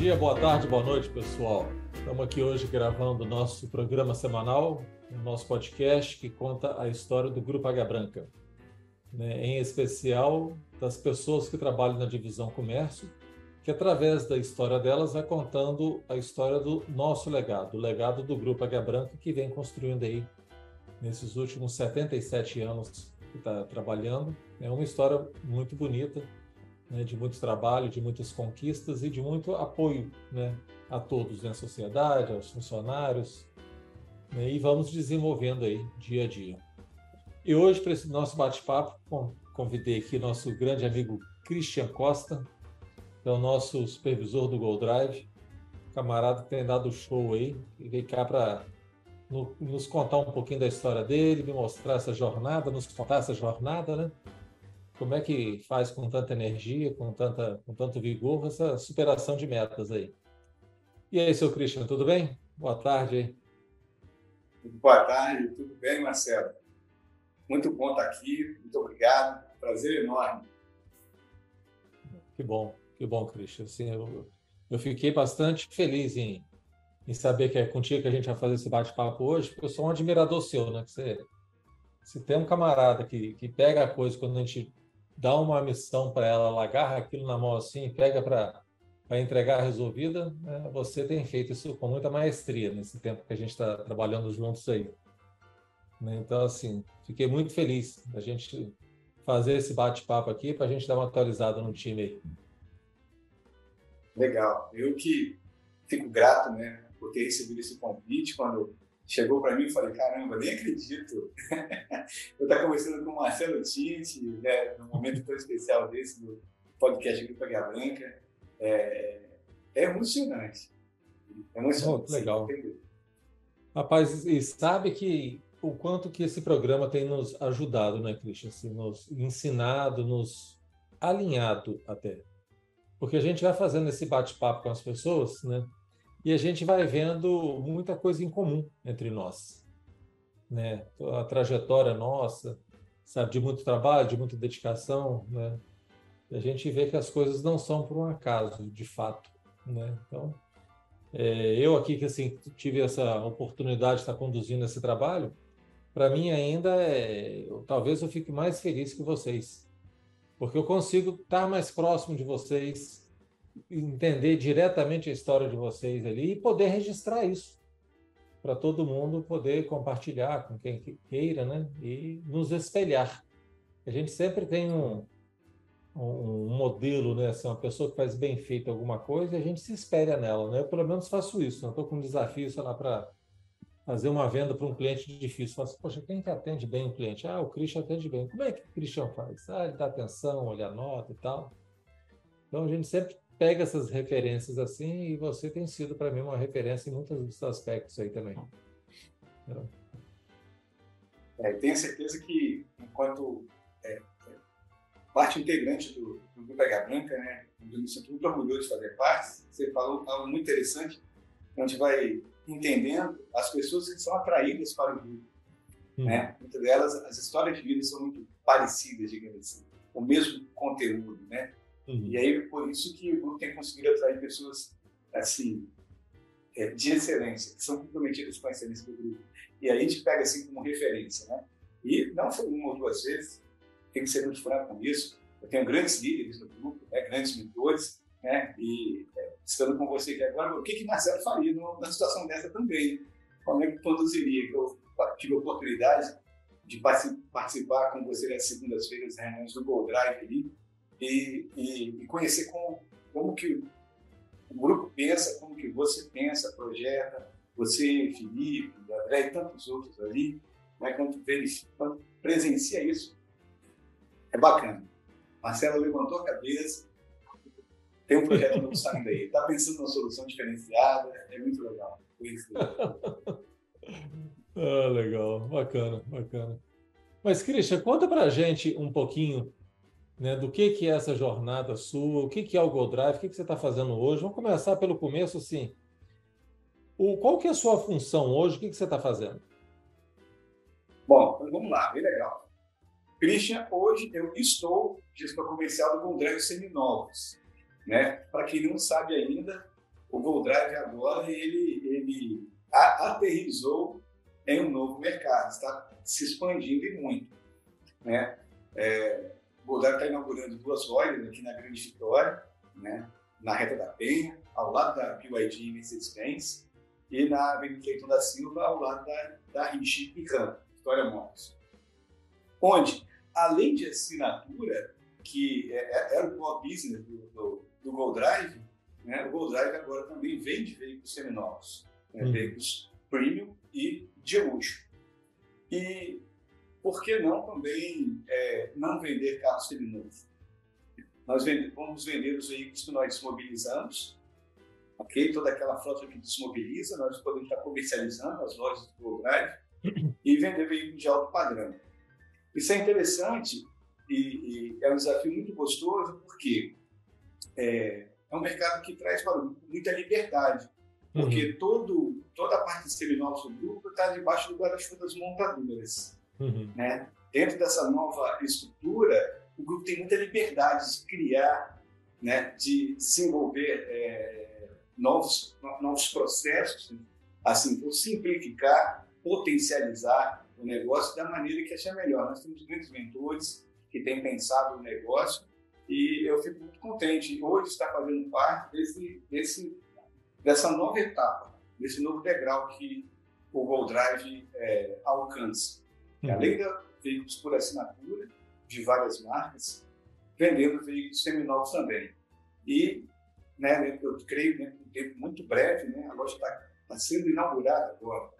dia, boa tarde, boa noite, pessoal. Estamos aqui hoje gravando o nosso programa semanal, o nosso podcast que conta a história do Grupo Águia Branca, né? em especial das pessoas que trabalham na divisão comércio, que através da história delas vai contando a história do nosso legado, o legado do Grupo Águia Branca que vem construindo aí nesses últimos 77 anos que está trabalhando. É uma história muito bonita, né, de muito trabalho, de muitas conquistas e de muito apoio né, a todos na sociedade, aos funcionários, né, e vamos desenvolvendo aí dia a dia. E hoje, para esse nosso bate-papo, convidei aqui nosso grande amigo Christian Costa, que é o nosso supervisor do Gold Drive, camarada que tem dado show aí, e veio cá para nos contar um pouquinho da história dele, me mostrar essa jornada, nos contar essa jornada, né? Como é que faz com tanta energia, com, tanta, com tanto vigor, essa superação de metas aí? E aí, seu Christian, tudo bem? Boa tarde. Boa tarde, tudo bem, Marcelo? Muito bom estar aqui, muito obrigado, prazer enorme. Que bom, que bom, Christian. Assim, eu, eu fiquei bastante feliz em, em saber que é contigo que a gente vai fazer esse bate-papo hoje, porque eu sou um admirador seu, né? Que você, se tem um camarada que, que pega a coisa quando a gente dá uma missão para ela, ela agarra aquilo na mão assim, pega para entregar resolvida, né? você tem feito isso com muita maestria nesse tempo que a gente está trabalhando juntos aí. Né? Então, assim, fiquei muito feliz da gente fazer esse bate-papo aqui para a gente dar uma atualizada no time aí. Legal. Eu que fico grato, né, por ter recebido esse convite quando chegou para mim e falei, caramba, nem acredito. eu estar conversando com o Marcelo Tinte, né, num momento tão especial desse, do podcast Grupo Águia Branca. É, é emocionante. É emocionante. Oh, legal. Rapaz, e sabe que o quanto que esse programa tem nos ajudado, né, Christian? Assim, nos ensinado, nos alinhado até. Porque a gente vai fazendo esse bate-papo com as pessoas, né? E a gente vai vendo muita coisa em comum entre nós, né? A trajetória nossa, sabe, de muito trabalho, de muita dedicação, né? a gente vê que as coisas não são por um acaso, de fato, né? Então, é, eu aqui que assim tive essa oportunidade de estar conduzindo esse trabalho, para mim ainda é, eu, talvez eu fique mais feliz que vocês, porque eu consigo estar mais próximo de vocês, entender diretamente a história de vocês ali e poder registrar isso para todo mundo poder compartilhar com quem queira, né? E nos espelhar. A gente sempre tem um, um modelo, né? Assim, uma pessoa que faz bem feito alguma coisa a gente se espelha nela, né? Eu pelo menos faço isso. Não estou com um desafio, sei lá, para fazer uma venda para um cliente difícil. Falo assim, poxa, quem que atende bem o cliente? Ah, o Christian atende bem. Como é que o Christian faz? Ah, ele dá atenção, olha a nota e tal. Então a gente sempre pega essas referências assim e você tem sido para mim uma referência em muitos aspectos aí também. É, tenho certeza que enquanto é, é, parte integrante do, do Grupo H Branca, né, eu me sinto muito orgulhoso de fazer parte. Você falou algo muito interessante, a gente vai entendendo as pessoas que são atraídas para o grupo. Hum. Né? Muitas delas, as histórias de vida são muito parecidas, digamos assim, o mesmo conteúdo, né? Uhum. E aí, por isso que o grupo tem conseguido atrair pessoas, assim, é, de excelência, que são comprometidas com a excelência do grupo. E aí a gente pega, assim, como referência, né? E não foi uma ou duas vezes, tem que ser muito franco com isso. Eu tenho grandes líderes no grupo, né? grandes mentores, né? E é, estando com você aqui agora, o que que Marcelo faria numa situação dessa também? Como é que conduziria? Eu tive a oportunidade de participar com você nas segundas-feiras, reuniões do Gold Drive ali, e, e, e conhecer como, como que o grupo pensa, como que você pensa, projeta, você, Felipe, André e tantos outros ali, né, quando, quando presencia isso, é bacana. Marcelo levantou a cabeça, tem um projeto novo saindo aí, está pensando numa solução diferenciada, é muito legal. ah, legal, bacana, bacana. Mas, Christian, conta para a gente um pouquinho né, do que, que é essa jornada sua, o que, que é o Go Drive, o que, que você está fazendo hoje. Vamos começar pelo começo, assim. O, qual que é a sua função hoje? O que, que você está fazendo? Bom, vamos lá, bem legal. Christian, hoje eu estou gestor comercial do Go Drive Seminovos. Né? Para quem não sabe ainda, o Gold Drive agora ele, ele aterrizou em um novo mercado, está se expandindo e muito. Né? É, o está inaugurando duas lojas aqui na Grande Vitória, né? na Reta da Penha, ao lado da BYD Mercedes-Benz, e na Avenida Cleiton da Silva, ao lado da, da Rich e Ram, Vitória Motors. Onde, além de assinatura, que é, é, era o core business do, do, do Gold Drive, né? o Gold Drive agora também vende veículos seminovos, né? uhum. veículos premium e de luxo. E por que não também é, não vender carros seminovos? Nós vende, vamos vender os veículos que nós desmobilizamos, ok? Toda aquela frota que desmobiliza, nós podemos estar comercializando as lojas do Drive e vender veículos de alto padrão. Isso é interessante e, e é um desafio muito gostoso porque é, é um mercado que traz para muita liberdade, porque uhum. todo, toda a parte de seminovos do grupo está debaixo do guarda-chuva das montadoras. Uhum. Né? Dentro dessa nova estrutura, o grupo tem muita liberdade de criar, né, de desenvolver é, novos, novos processos, assim, por simplificar, potencializar o negócio da maneira que achar melhor. Nós temos grandes mentores, que tem pensado no negócio e eu fico muito contente hoje estar fazendo parte desse, desse, dessa nova etapa, desse novo degrau que o Gold Drive é, alcança. Uhum. Além de veículos por assinatura de várias marcas, vendendo veículos seminovos também. E, né, eu creio, né, um tempo muito breve, né, a loja está tá sendo inaugurada agora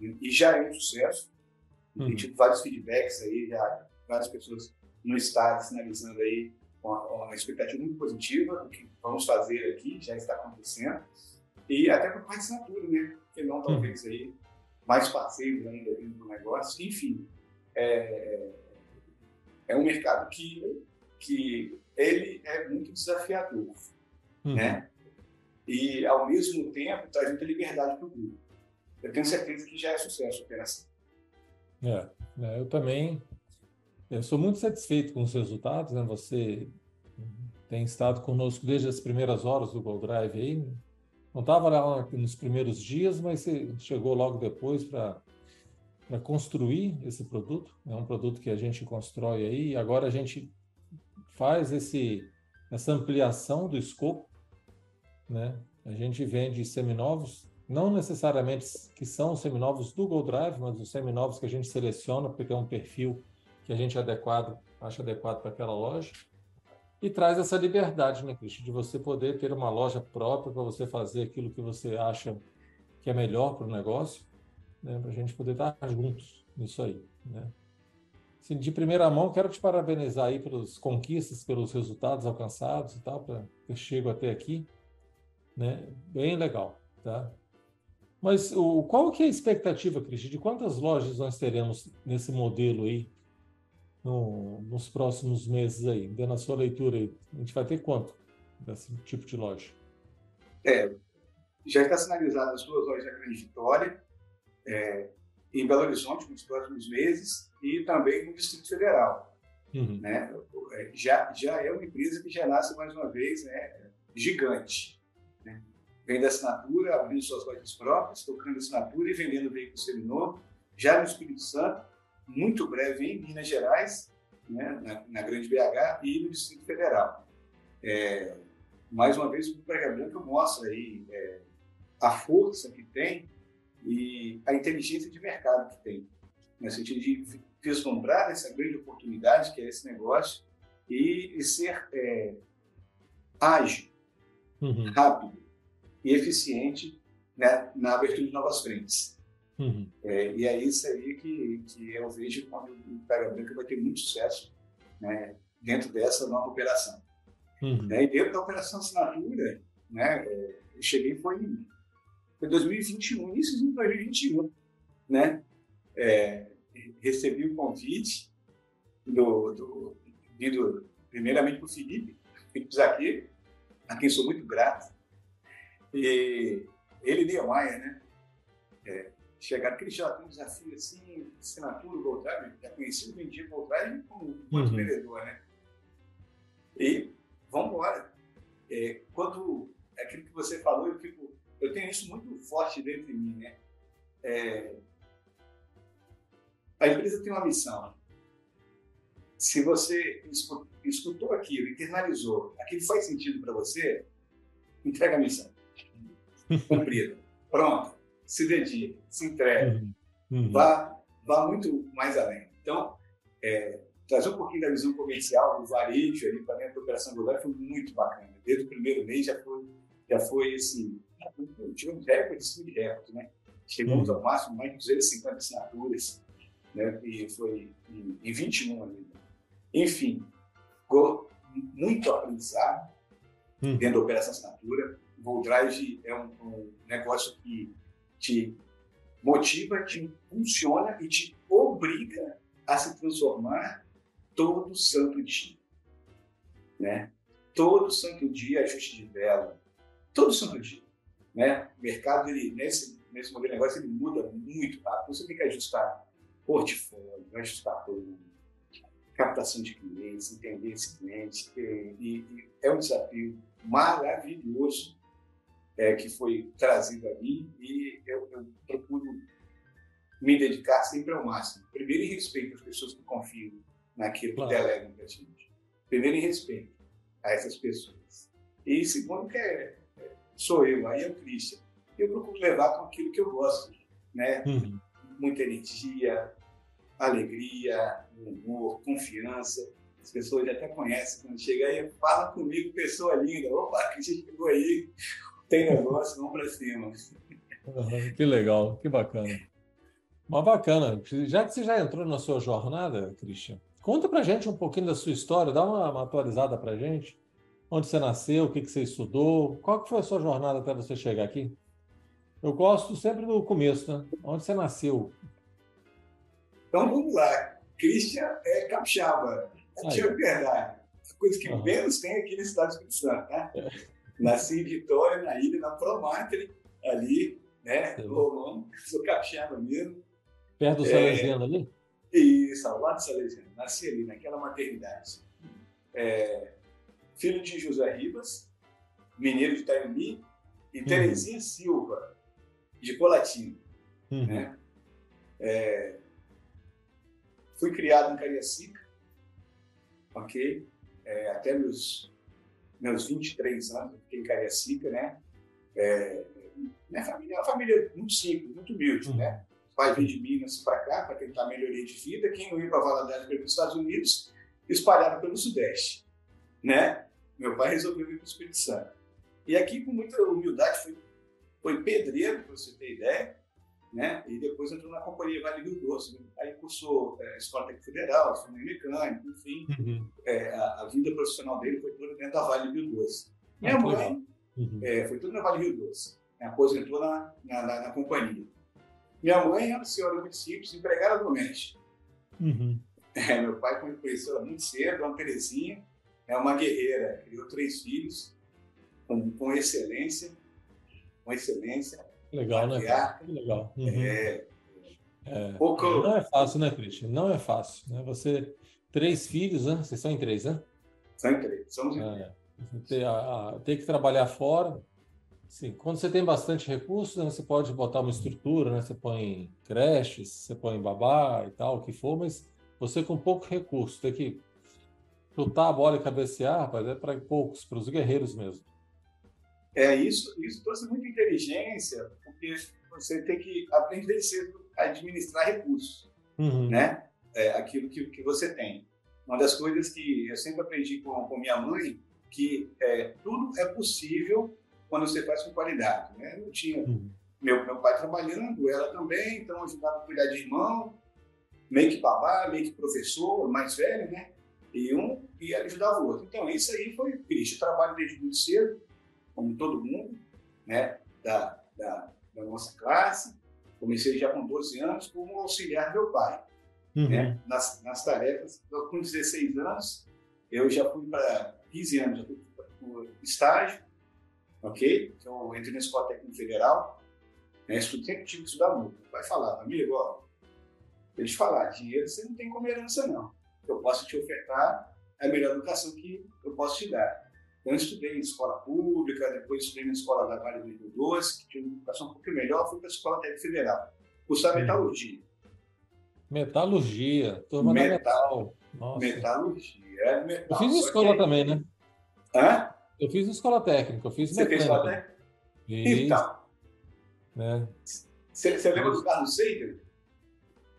e já é um sucesso. Uhum. Tem tido vários feedbacks aí, já, várias pessoas no estado sinalizando aí uma, uma expectativa muito positiva do que vamos fazer aqui, já está acontecendo, e até para a assinatura, né? Porque não talvez aí mais parceiros ainda dentro do negócio, enfim, é, é um mercado que, que ele é muito desafiador, uhum. né? E ao mesmo tempo traz muita liberdade para o grupo. Eu tenho certeza que já é sucesso a operação. É, é eu também eu sou muito satisfeito com os resultados, né? Você tem estado conosco desde as primeiras horas do Gold Drive aí. Não estava lá nos primeiros dias, mas você chegou logo depois para construir esse produto. É um produto que a gente constrói aí e agora a gente faz esse, essa ampliação do escopo, né? A gente vende seminovos, não necessariamente que são os seminovos do Gold Drive, mas os seminovos que a gente seleciona porque é um perfil que a gente é adequado, acha adequado para aquela loja. E traz essa liberdade, né, Cristian, de você poder ter uma loja própria para você fazer aquilo que você acha que é melhor para o negócio, né, para a gente poder estar juntos nisso aí. Né? Assim, de primeira mão, quero te parabenizar aí pelas conquistas, pelos resultados alcançados e tal, para eu chego até aqui. Né? Bem legal, tá? Mas o, qual que é a expectativa, Cristian, de quantas lojas nós teremos nesse modelo aí no, nos próximos meses aí, dando a sua leitura aí? A gente vai ter quanto desse tipo de loja? É, já está sinalizado as duas lojas da Grande Vitória, é, em Belo Horizonte nos próximos meses e também no Distrito Federal. Uhum. Né? É, já, já é uma empresa que já nasce mais uma vez né, gigante. Né? Vende assinatura, abrindo suas lojas próprias, tocando assinatura e vendendo veículo seminovo, já no Espírito Santo muito breve em Minas Gerais, né, na, na, Grande BH e no Distrito Federal. É, mais uma vez, o Prega Branca mostra aí é, a força que tem e a inteligência de mercado que tem, no sentido de vislumbrar essa grande oportunidade que é esse negócio e, e ser é, ágil, uhum. rápido e eficiente né, na abertura de novas frentes. Uhum. É, e é isso aí que, que eu vejo quando o Pega Branca vai ter muito sucesso né, dentro dessa nova operação. Uhum. É, e dentro da operação assinatura, né, eu cheguei foi em, foi 2021, início de 2021, né? É, recebi o um convite do, do, vindo primeiramente para o Felipe, Felipe Zaqueiro, a quem sou muito grato, e ele e Niemeyer, né? É, chegaram, ele já tem um desafio assim, assinatura, Gold Drive, já conheci o vendia Gold Drive como muito uhum. vendedor, né? E vamos embora. É, quando aquilo que você falou, eu fico eu tenho isso muito forte dentro de mim, né? É, a empresa tem uma missão. Se você escutou aquilo, internalizou, aquilo faz sentido para você, entrega a missão. Cumprida. Pronto. Se dedique, se entregue. Uhum. Uhum. Vá, vá muito mais além. Então, é, trazer um pouquinho da visão comercial do varejo ali para dentro da operação global foi muito bacana. Desde o primeiro mês já foi, já foi assim, tivemos recordes de recordes, né? Chegamos uhum. ao máximo mais de 250 assinaturas, né? E foi em, em 21 ali. Enfim, muito aprendizado uhum. dentro da operação assinatura. O Gold Drive é um, um negócio que te motiva, te impulsiona e te obriga a se transformar todo santo dia. Né? Todo santo dia ajuste de vela. Todo santo dia. Né? O mercado, ele, nesse, nesse modelo de negócio, ele muda muito rápido. Você tem que ajustar portfólio, ajustar plano, captação de clientes, entender esse cliente. E, e é um desafio maravilhoso é, que foi trazido a mim e eu, eu, procuro me dedicar sempre ao máximo. Primeiro, em respeito às pessoas que confiam naquilo claro. que delegam para a gente. Primeiro, em respeito a essas pessoas. E segundo, que é, é, sou eu, aí é o Christian. Eu procuro levar com aquilo que eu gosto, né? Uhum. Muita energia, alegria, humor, confiança. As pessoas até conhecem quando chega aí, fala comigo, pessoa linda. Opa, Christian chegou aí, tem negócio, vamos para cima. Uhum, que legal, que bacana. Mas bacana. Já que você já entrou na sua jornada, Christian, conta para gente um pouquinho da sua história, dá uma, uma atualizada para gente. Onde você nasceu, o que, que você estudou, qual que foi a sua jornada até você chegar aqui? Eu gosto sempre do começo, né? Onde você nasceu? Então vamos lá. Christian é capixaba, é verdade. A coisa que uhum. menos tem aqui na cidade do Espírito Santo, né? É. Nasci em Vitória, na ilha, na Promatre, ali, né? Romão, sou capixaba mesmo. Perto do Salesiano é, ali? Isso, ao lado do Salesiano. Nasci ali, naquela maternidade. É, filho de José Ribas, mineiro de Itaiumi, e uhum. Terezinha Silva, de Colatina. Uhum. Né? É, fui criado em Cariacica, ok? É, até meus meus 23 anos, eu fiquei em Cariacica, né? É, minha família é uma família muito simples, muito humilde, né? O pai veio de Minas para cá para tentar melhoria de vida. Quem não ia para Valadares para os Estados Unidos, espalhado pelo Sudeste, né? Meu pai resolveu vir para o Espírito Santo. E aqui, com muita humildade, foi, foi pedreiro, para você ter ideia, né? E depois entrou na companhia Vale Rio Doce. Né? Aí cursou é, Escola Técnica Federal, formou mecânico, enfim. Uhum. É, a, a, vida profissional dele foi toda dentro da Vale Rio Doce. Minha ah, mãe uhum. é, foi tudo na Vale Rio Doce. Me aposentou na, na, na, na, companhia. Minha mãe uma senhora muito simples, empregada doméstica. Uhum. É, meu pai conheceu ela muito cedo, uma Terezinha, é uma guerreira, criou três filhos com, com excelência, com excelência Legal, né? Legal. Uhum. É, é, pouco... Não é fácil, né, Cristian? Não é fácil. Né? Você, três filhos, né? Vocês são em três, né? São em três, somos em é, três. Ter, a, a, ter que trabalhar fora. Sim, quando você tem bastante recursos, né, você pode botar uma estrutura, né? Você põe creches, você põe babá e tal, o que for, mas você com pouco recurso, tem que chutar a bola e cabecear, rapaz, é para poucos, para os guerreiros mesmo. É, isso, isso trouxe muita inteligência, porque você tem que aprender cedo a administrar recursos, uhum. né? É, aquilo que, que você tem. Uma das coisas que eu sempre aprendi com, com minha mãe, que é, tudo é possível quando você faz com qualidade, né? Eu tinha uhum. meu, meu pai trabalhando, ela também, então ajudava a cuidar de irmão, meio que babá, meio que professor, mais velho, né? E um ia ajudar o outro. Então, isso aí foi triste. Eu trabalho desde muito cedo, como todo mundo, né, da, da, da, nossa classe. Comecei já com 12 anos como auxiliar meu pai, uhum. né, nas, nas tarefas. Então, com 16 anos, eu já fui para 15 anos, já fui para estágio, ok? Então, eu entrei na Escola Técnica Federal, né, sempre tive que estudar muito. Vai falar, amigo, ó, eles falar, dinheiro você não tem como herança, não. Eu posso te ofertar a melhor educação que eu posso te dar Eu estudei em escola pública, depois estudei na escola da Vale do Rio Doce, que tinha uma educação um pouquinho melhor, fui para a Escola Técnica Federal. Cursar metalurgia. Metalurgia, turma metal, metal. Metalurgia. É metal, eu fiz escola que... também, né? Hã? Eu fiz escola técnica, eu fiz Você fez escola técnica? Então. Né? Você, você lembra do Carlos Seidel?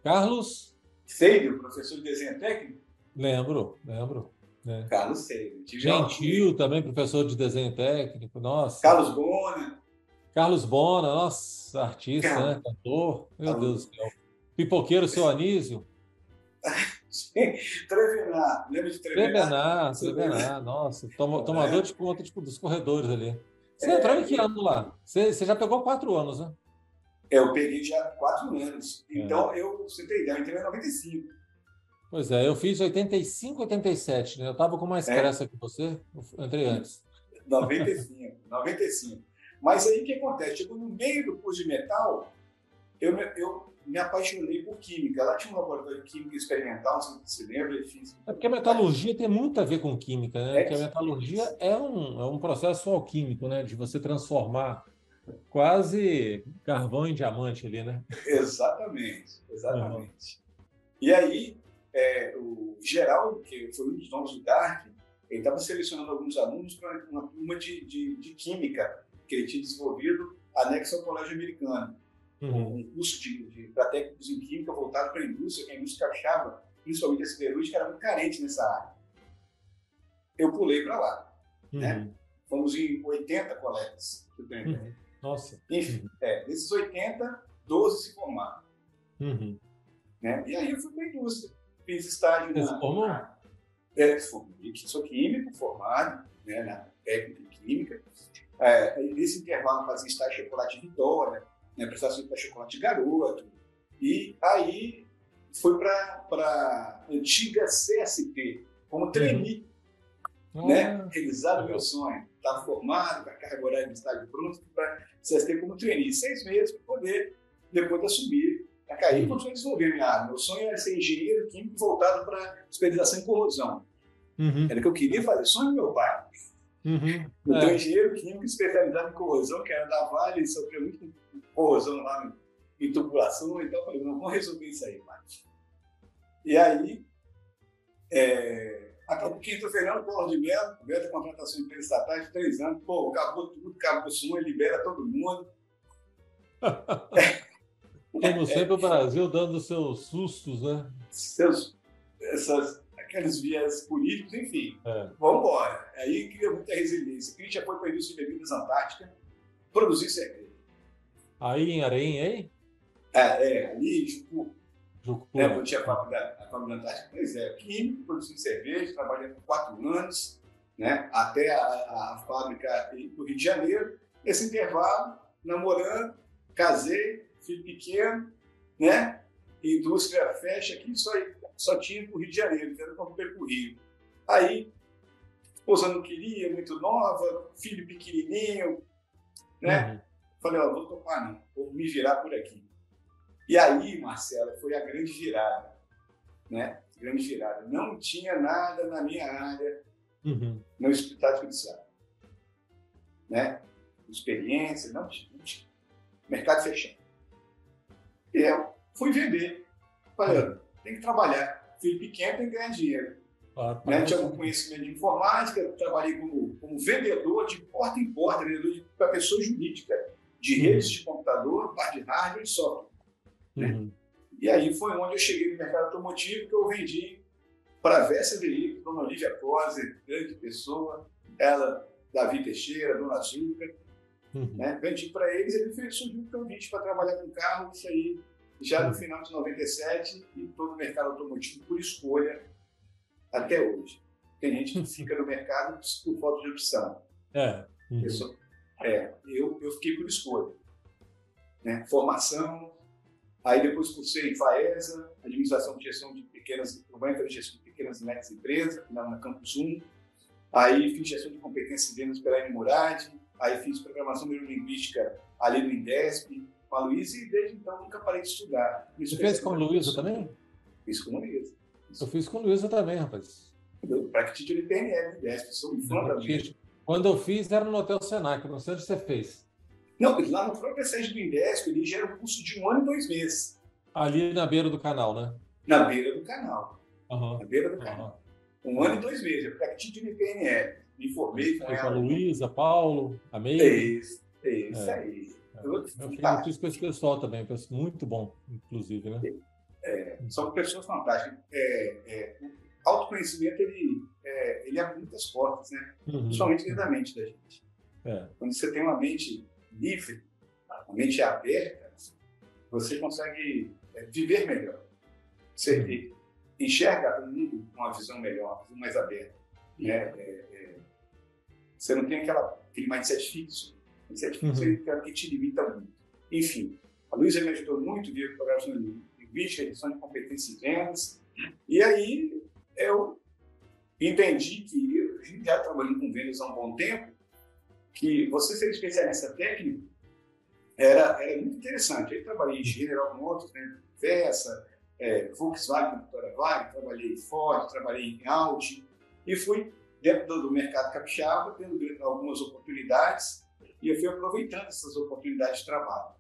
Carlos? Seidel, professor de desenho técnico? Lembro, lembro. Né? Carlos. Gentil também, professor de desenho técnico, nossa. Carlos Bona. Carlos Bona, nossa, artista, Carlos. né? Cantor. Meu Carlos. Deus do céu. Pipoqueiro, seu Anísio. Trevenar, lembra de Trevenar? Trevenar, Trevenar, nossa, toma, tomador é. de conta tipo, dos corredores ali. Você é, entrou em que ano lá? Você, você já pegou quatro anos, né? É, eu peguei já quatro anos. É. Então, é. eu, você tem ideia, eu entrei em 95. Pois é, eu fiz 85, 87, né? Eu estava com mais é. pressa que você, eu entrei antes. 95, 95. Mas aí o que acontece? Chegou no meio do curso de metal, eu, eu me apaixonei por química. Lá tinha um laboratório de química experimental, não sei se você lembra. Eu fiz... É porque a metalurgia tem muito a ver com química, né? É porque a metalurgia é um, é um processo alquímico, né? De você transformar quase carvão em diamante ali, né? Exatamente, exatamente. Uhum. E aí, é, o Geraldo, que foi um dos nomes do DARC, ele estava selecionando alguns alunos para uma turma de, de, de, química que ele tinha desenvolvido anexo ao Colégio Americano. Uhum. Um curso de, de para técnicos em química voltado para a indústria, que a indústria achava, principalmente a siderúrgica, era muito carente nessa área. Eu pulei para lá. Né? Uhum. Né? Fomos em 80 colegas. Uhum. Nossa. Enfim, é, desses 80, 12 se formaram. Uhum. Né? E aí eu fui para a indústria. Fiz estágio Você na. Formou? Na, é, formei, sou químico formado né, na técnica química. É, nesse intervalo fazia estágio de chocolate Vitória, né, prestação para chocolate garoto. E aí foi para a antiga CST, como trainee. Uhum. Né? Realizado o meu sonho. Estava formado, com a carga horária de estágio pronto, para CST como trainee. Seis meses para poder, depois assumir a carreira e continuar desenvolvendo minha área. Meu sonho era ser engenheiro químico voltado para especialização em corrosão. Uhum. Era o que eu queria fazer, sonho do meu pai. Uhum. Eu é. engenheiro químico especializado em corrosão, que era da Vale, sofreu muito corrosão lá em tubulação, então eu falei, não, vamos resolver isso aí, pai. E aí, é, acabou que entrou Fernando Collor de Mello, da contratação de empresa estatais de três anos, pô, acabou tudo, acabou o som, libera todo mundo. Como sempre, o Brasil dando seus sustos, né? Seus, essas, aqueles viés políticos, enfim. É. Vamos embora. Aí cria muita resiliência. Christian foi para indústria de bebidas antártica produzir cerveja. Aí em Areim, aí? É, é ali, Jucu. Jucu. Né, eu tinha a fábrica, a fábrica antártica. Pois é, químico, produzindo cerveja, trabalhei por quatro anos, né, até a, a fábrica do Rio de Janeiro. Esse intervalo, namorando, casei, filho pequeno, né? Indústria fecha aqui, só, só tinha para o Rio de Janeiro, então eu para o Rio. Aí, esposa não queria, muito nova, filho pequenininho, né? Uhum. Falei, ó, vou topar não, vou me virar por aqui. E aí, Marcela, foi a grande virada, né? Grande virada. Não tinha nada na minha área uhum. no Hospital Judiciário. Né? Experiência, não tinha, não tinha. Mercado fechado. Eu fui vender. Falei, tem que trabalhar. Filho pequeno tem que ganhar dinheiro. Ah, né? Tinha algum conhecimento de informática, trabalhei como, como vendedor de porta em porta, vendedor para pessoa jurídica, de uhum. redes de computador, parte de hardware e software. Né? Uhum. E aí foi onde eu cheguei no mercado automotivo que eu vendi para a Versa Veículos, Dona Olivia Coser, grande pessoa, ela, Davi Teixeira, Dona Azúcar, Uhum. Né? Vendi para eles, ele fez, surgiu um convite para trabalhar com carro, isso aí já no uhum. final de 97 e todo o mercado automotivo por escolha até hoje. Tem gente que fica no mercado por falta de opção. É. Uhum. Eu, sou, é, eu, eu fiquei por escolha. Né? Formação, aí depois cursei FAESA, Administração de Gestão de Pequenas, de Gestão de Pequenas e Médias Empresas, na, na Campus 1. Aí fiz gestão de competência de vendas pela N Murad, aí fiz programação neurolinguística ali no INDESP, com a Luísa, e desde então nunca parei de estudar. Você fez com a Luísa também? Fiz com a Luísa. Eu fiz com a Luísa também, rapaz. Que título de PNL, INDESP, sou um fã da Quando eu fiz, era no Hotel Senac, não sei onde você fez. Não, lá no próprio sede do Indesp, ele gera um curso de um ano e dois meses. Ali na beira do canal, né? Na beira do canal. Uhum. Na beira do canal. Uhum. Um ano e dois meses. Eu pratiquei de PNL. Me informei com ela. Com a Luísa, Paulo, a Meire. É isso, é isso é. aí. É. Eu, eu fiz com esse pessoal também, muito bom, inclusive, né? É, são pessoas fantásticas. É, é, o autoconhecimento, ele, é, ele abre muitas portas, né? Uhum. Principalmente dentro da mente da gente. É. Quando você tem uma mente livre, uma mente aberta, você consegue é, viver melhor. Você uhum. enxerga o mundo com uma visão melhor, uma visão mais aberta. Né? Você não tem aquela, aquele mindset fixo. Mindset fixo uhum. que te limita muito. Enfim, a Luísa me ajudou muito via programação linguística, edição de competências e vendas. E aí eu entendi que, já trabalhando com vendas há um bom tempo, que você ser especialista técnico era, era muito interessante. Eu trabalhei em General Motors, né, Versa, é, Volkswagen, Vitória Vale, trabalhei em Ford, trabalhei em Audi e fui dentro do mercado capixaba, tendo algumas oportunidades e eu fui aproveitando essas oportunidades de trabalho.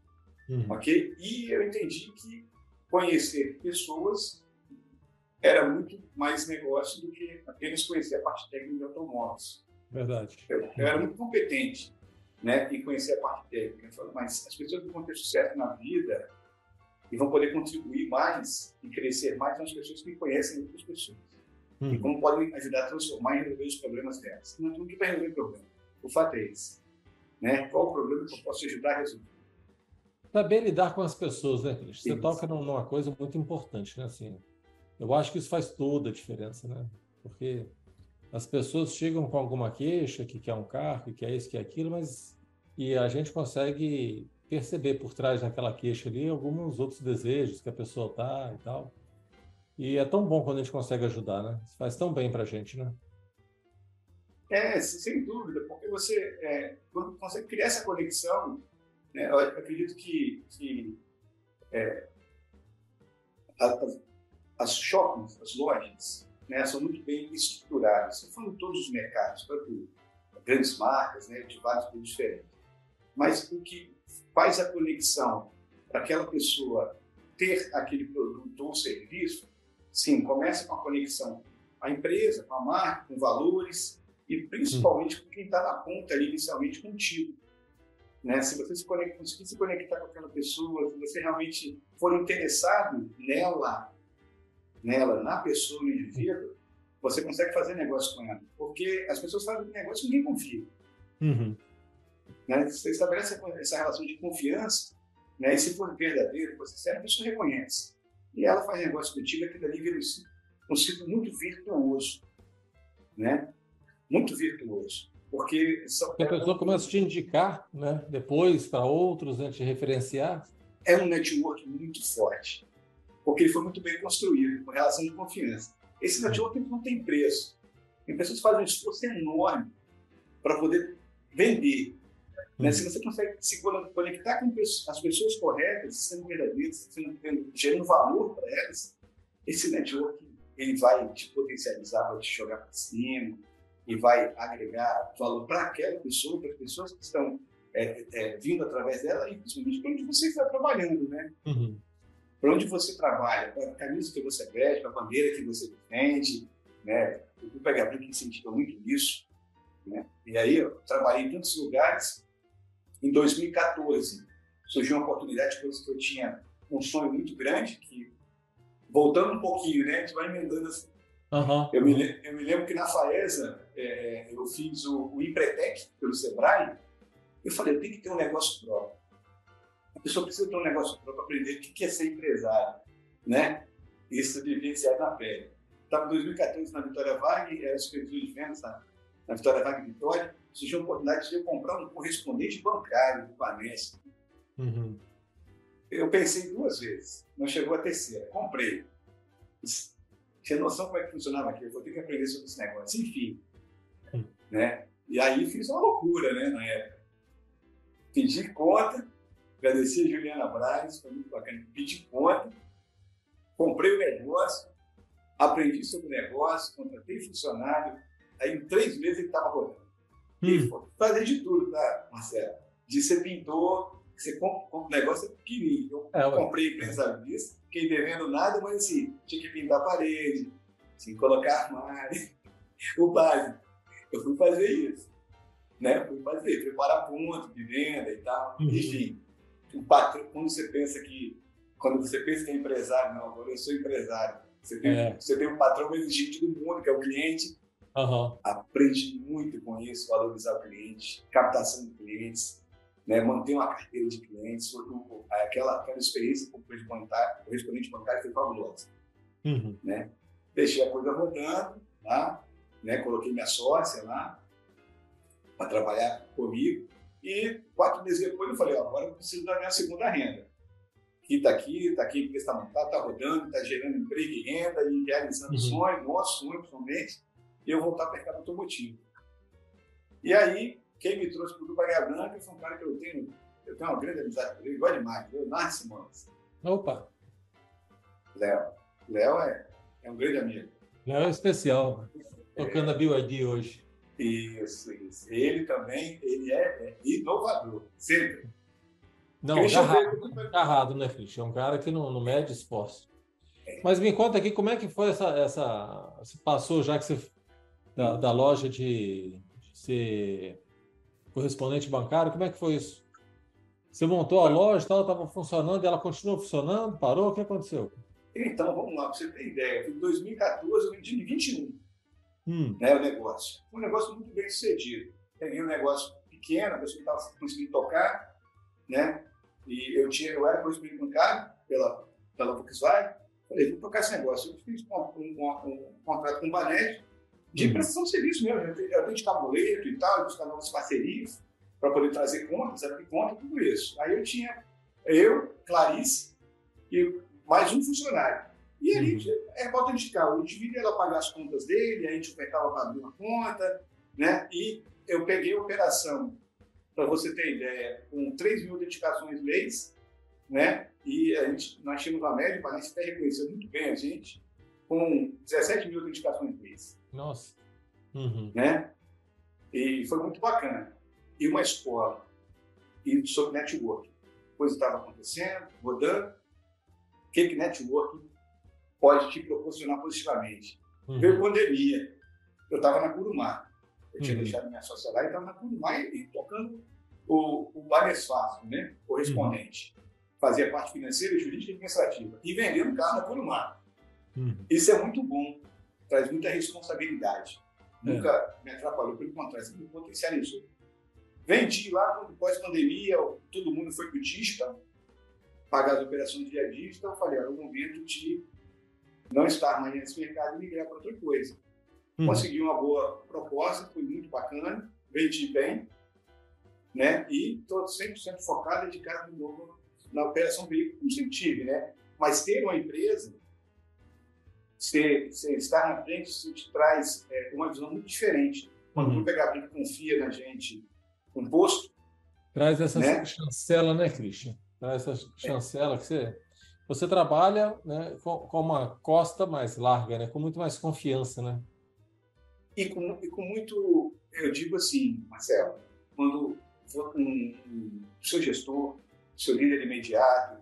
Uhum. Ok? E eu entendi que conhecer pessoas era muito mais negócio do que apenas conhecer a parte técnica de automóveis. Verdade. Eu, eu era muito competente né, em conhecer a parte técnica. Eu falo, mas as pessoas que vão ter sucesso na vida e vão poder contribuir mais e crescer mais são as pessoas que conhecem outras pessoas. E como podem ajudar a transformar e resolver os problemas delas. Não é tudo que vai resolver problema. O fato é esse. Né? Qual o problema que eu posso ajudar a resolver? Saber lidar com as pessoas, né, Cris? Você toca numa coisa muito importante, né? Assim, eu acho que isso faz toda a diferença, né? Porque as pessoas chegam com alguma queixa, que quer um carro, que quer isso, que quer aquilo, mas e a gente consegue perceber por trás daquela queixa ali alguns outros desejos que a pessoa tá e tal. E é tão bom quando a gente consegue ajudar, né? Isso faz tão bem para a gente, né? É, sem dúvida, porque você é, quando consegue criar essa conexão, né, eu acredito que, que é, as, as shoppings, as lojas, né, são muito bem estruturadas. Estou falando de todos os mercados, tanto grandes marcas, né, de vários produtos diferentes. Mas o que faz a conexão para aquela pessoa ter aquele produto ou serviço, sim, começa com a conexão a empresa, com a marca, com valores e principalmente com quem está na ponta ali inicialmente contigo. Né? Se você se conecta, conseguir se conectar com aquela pessoa, se você realmente for interessado nela, nela, na pessoa, no indivíduo, você consegue fazer negócio com ela. Porque as pessoas fazem negócio e ninguém confia. Uhum. Né? Você estabelece essa relação de confiança, né? e se for verdadeiro, for sincero, a pessoa reconhece. E ela faz negócio contigo, aquilo ali vira um ciclo muito virtuoso. Né? Muito virtuoso. Porque são, a pessoa começa a te indicar né? depois para outros, né? te referenciar. É um network muito forte porque ele foi muito bem construído, com relação de confiança. Esse network não tem preço. Tem pessoas que fazem um esforço enorme para poder vender. Né? Hum. Se você consegue se conectar com as pessoas corretas, sendo verdadeiras, sendo, gerando valor para elas, esse network ele vai te potencializar, vai te jogar para cima e vai agregar valor para aquela pessoa, para as pessoas que estão é, é, vindo através dela e principalmente para onde você está trabalhando, né? Uhum para onde você trabalha, para a camisa que você veste, para a bandeira que você defende, né? O Grupo HB incentiva muito isso, né? E aí eu trabalhei em tantos lugares. Em 2014 surgiu uma oportunidade, coisa que eu tinha um sonho muito grande, que voltando um pouquinho, né? A gente vai emendando assim. Uhum. Eu, me, eu me lembro que na Faesa é, eu fiz o, o Empretec pelo Sebrae. Eu falei, eu tenho que ter um negócio próprio. A pessoa precisa ter um negócio para aprender o que é ser empresário, né? Isso vivenciar na pele. Estava em 2014 na Vitória Vague, era supervisor de vendas na, na Vitória Vague Vitória, surgiu a oportunidade de eu comprar um correspondente bancário do Banesp. Uhum. Eu pensei duas vezes, não chegou a terceira. Comprei. Tinha noção como é que funcionava aqui, eu vou ter que aprender sobre esse negócio. Enfim, uhum. né? E aí fiz uma loucura, né, na época. Pedi conta, Agradecer a Juliana Braz, foi muito bacana. Pedi conta, comprei o negócio, aprendi sobre o negócio, contratei funcionário. Aí, em três meses, ele estava rodando. Hum. Fazer de tudo, tá, Marcelo? De ser pintor, você compra, um negócio é pequenininho. Eu é, comprei empresa disso, fiquei devendo nada, mas assim, tinha que pintar a parede, tinha que colocar armário, o básico. Eu fui fazer isso. Né? Fui fazer, preparar ponto de venda e tal. Uhum. Enfim, o patrão, quando você pensa que. Quando você pensa que é empresário, não, agora eu sou empresário. Você tem, é. você tem um patrão mais exigente do mundo, que é o cliente. Uhum. Aprende muito com isso, valorizar o cliente, captação de clientes, né, manter uma carteira de clientes. Aquela, aquela experiência com o correspondente bancário foi fabulosa. Uhum. Né? Deixei a coisa rodando lá, né, coloquei minha sócia lá para trabalhar comigo. E quatro meses depois eu falei, ó, agora eu preciso da minha segunda renda. Que está aqui, está aqui, porque está montado, está rodando, está gerando emprego e renda e realizando uhum. sonhos, nossos sonhos, principalmente, e eu voltar para o mercado automotivo. E aí, quem me trouxe para o Águia Branca foi um cara que eu tenho, eu tenho uma grande amizade com ele, igual demais, Leonardo Simões. Opa! Léo. Léo é, é um grande amigo. Léo é especial, tocando é. a BioID hoje. Isso, isso. Ele também, ele é, é inovador, sempre. Não, agarrado, agarrado, né, Christian? É um cara que não, não mede esforço. É. Mas me conta aqui, como é que foi essa... essa você passou, já que você... Da, da loja de, de ser correspondente bancário, como é que foi isso? Você montou a loja, ela estava funcionando, ela continuou funcionando, parou, o que aconteceu? Então, vamos lá, para você ter ideia. Em 2014, eu vendi em 21 hum. né, o negócio. Foi um negócio muito bem sucedido. Peguei um negócio pequeno, a pessoa estava conseguindo tocar, né? E eu, tinha, eu era correspondente bancário pela, pela Volkswagen. Falei, vou tocar esse negócio. Eu fiz um, um, um, um contrato com o Banet de hum. prestação de serviço mesmo. Eu tenho, eu tenho de tabuleiro e tal, buscar novas parcerias para poder trazer contas, abrir conta, tudo isso. Aí eu tinha eu, Clarice e mais um funcionário. E aí uhum. é bota indicar, o indivíduo ia pagar as contas dele, a gente ofertava para abrir uma conta, né? E eu peguei a operação, para você ter ideia, com 3 mil dedicações mês, né? E a gente, nós tínhamos uma média, mas a gente até reconheceu muito bem a gente, com 17 mil dedicações mês. Nossa. Uhum. Né? E foi muito bacana. E uma escola, e sobre network. Coisa estava acontecendo, rodando. O que, que network pode te proporcionar positivamente? Uhum. Veio pandemia. Eu estava na Curumá. Eu tinha uhum. deixado minha sócia lá e estava na Curumá e, e, tocando o, o Fácil, né? correspondente. Uhum. Fazia parte financeira, jurídica e administrativa. E vendendo carro na Curumá. Uhum. Isso é muito bom traz muita responsabilidade. É. Nunca me atrapalhou, pelo contrário, sempre me potencializou. Vendi lá, pós-pandemia, todo mundo foi digital, pagar as operações via digital. Eu falei, era o momento de não estar mais nesse mercado e migrar para outra coisa. Uhum. Consegui uma boa proposta, foi muito bacana, vendi bem, né? E estou 100% focado, dedicado de novo na operação veículo, como sempre tive, né? Mas ter uma empresa você, você estar na frente, isso te traz é, uma visão muito diferente. Quando uhum. o Grupo confia na gente um posto. Traz essa né? chancela, né, Christian? Traz essa chancela que você, você trabalha né, com, com, uma costa mais larga, né, com muito mais confiança, né? E com, e com muito, eu digo assim, Marcelo, quando um, um, seu gestor, seu líder imediato,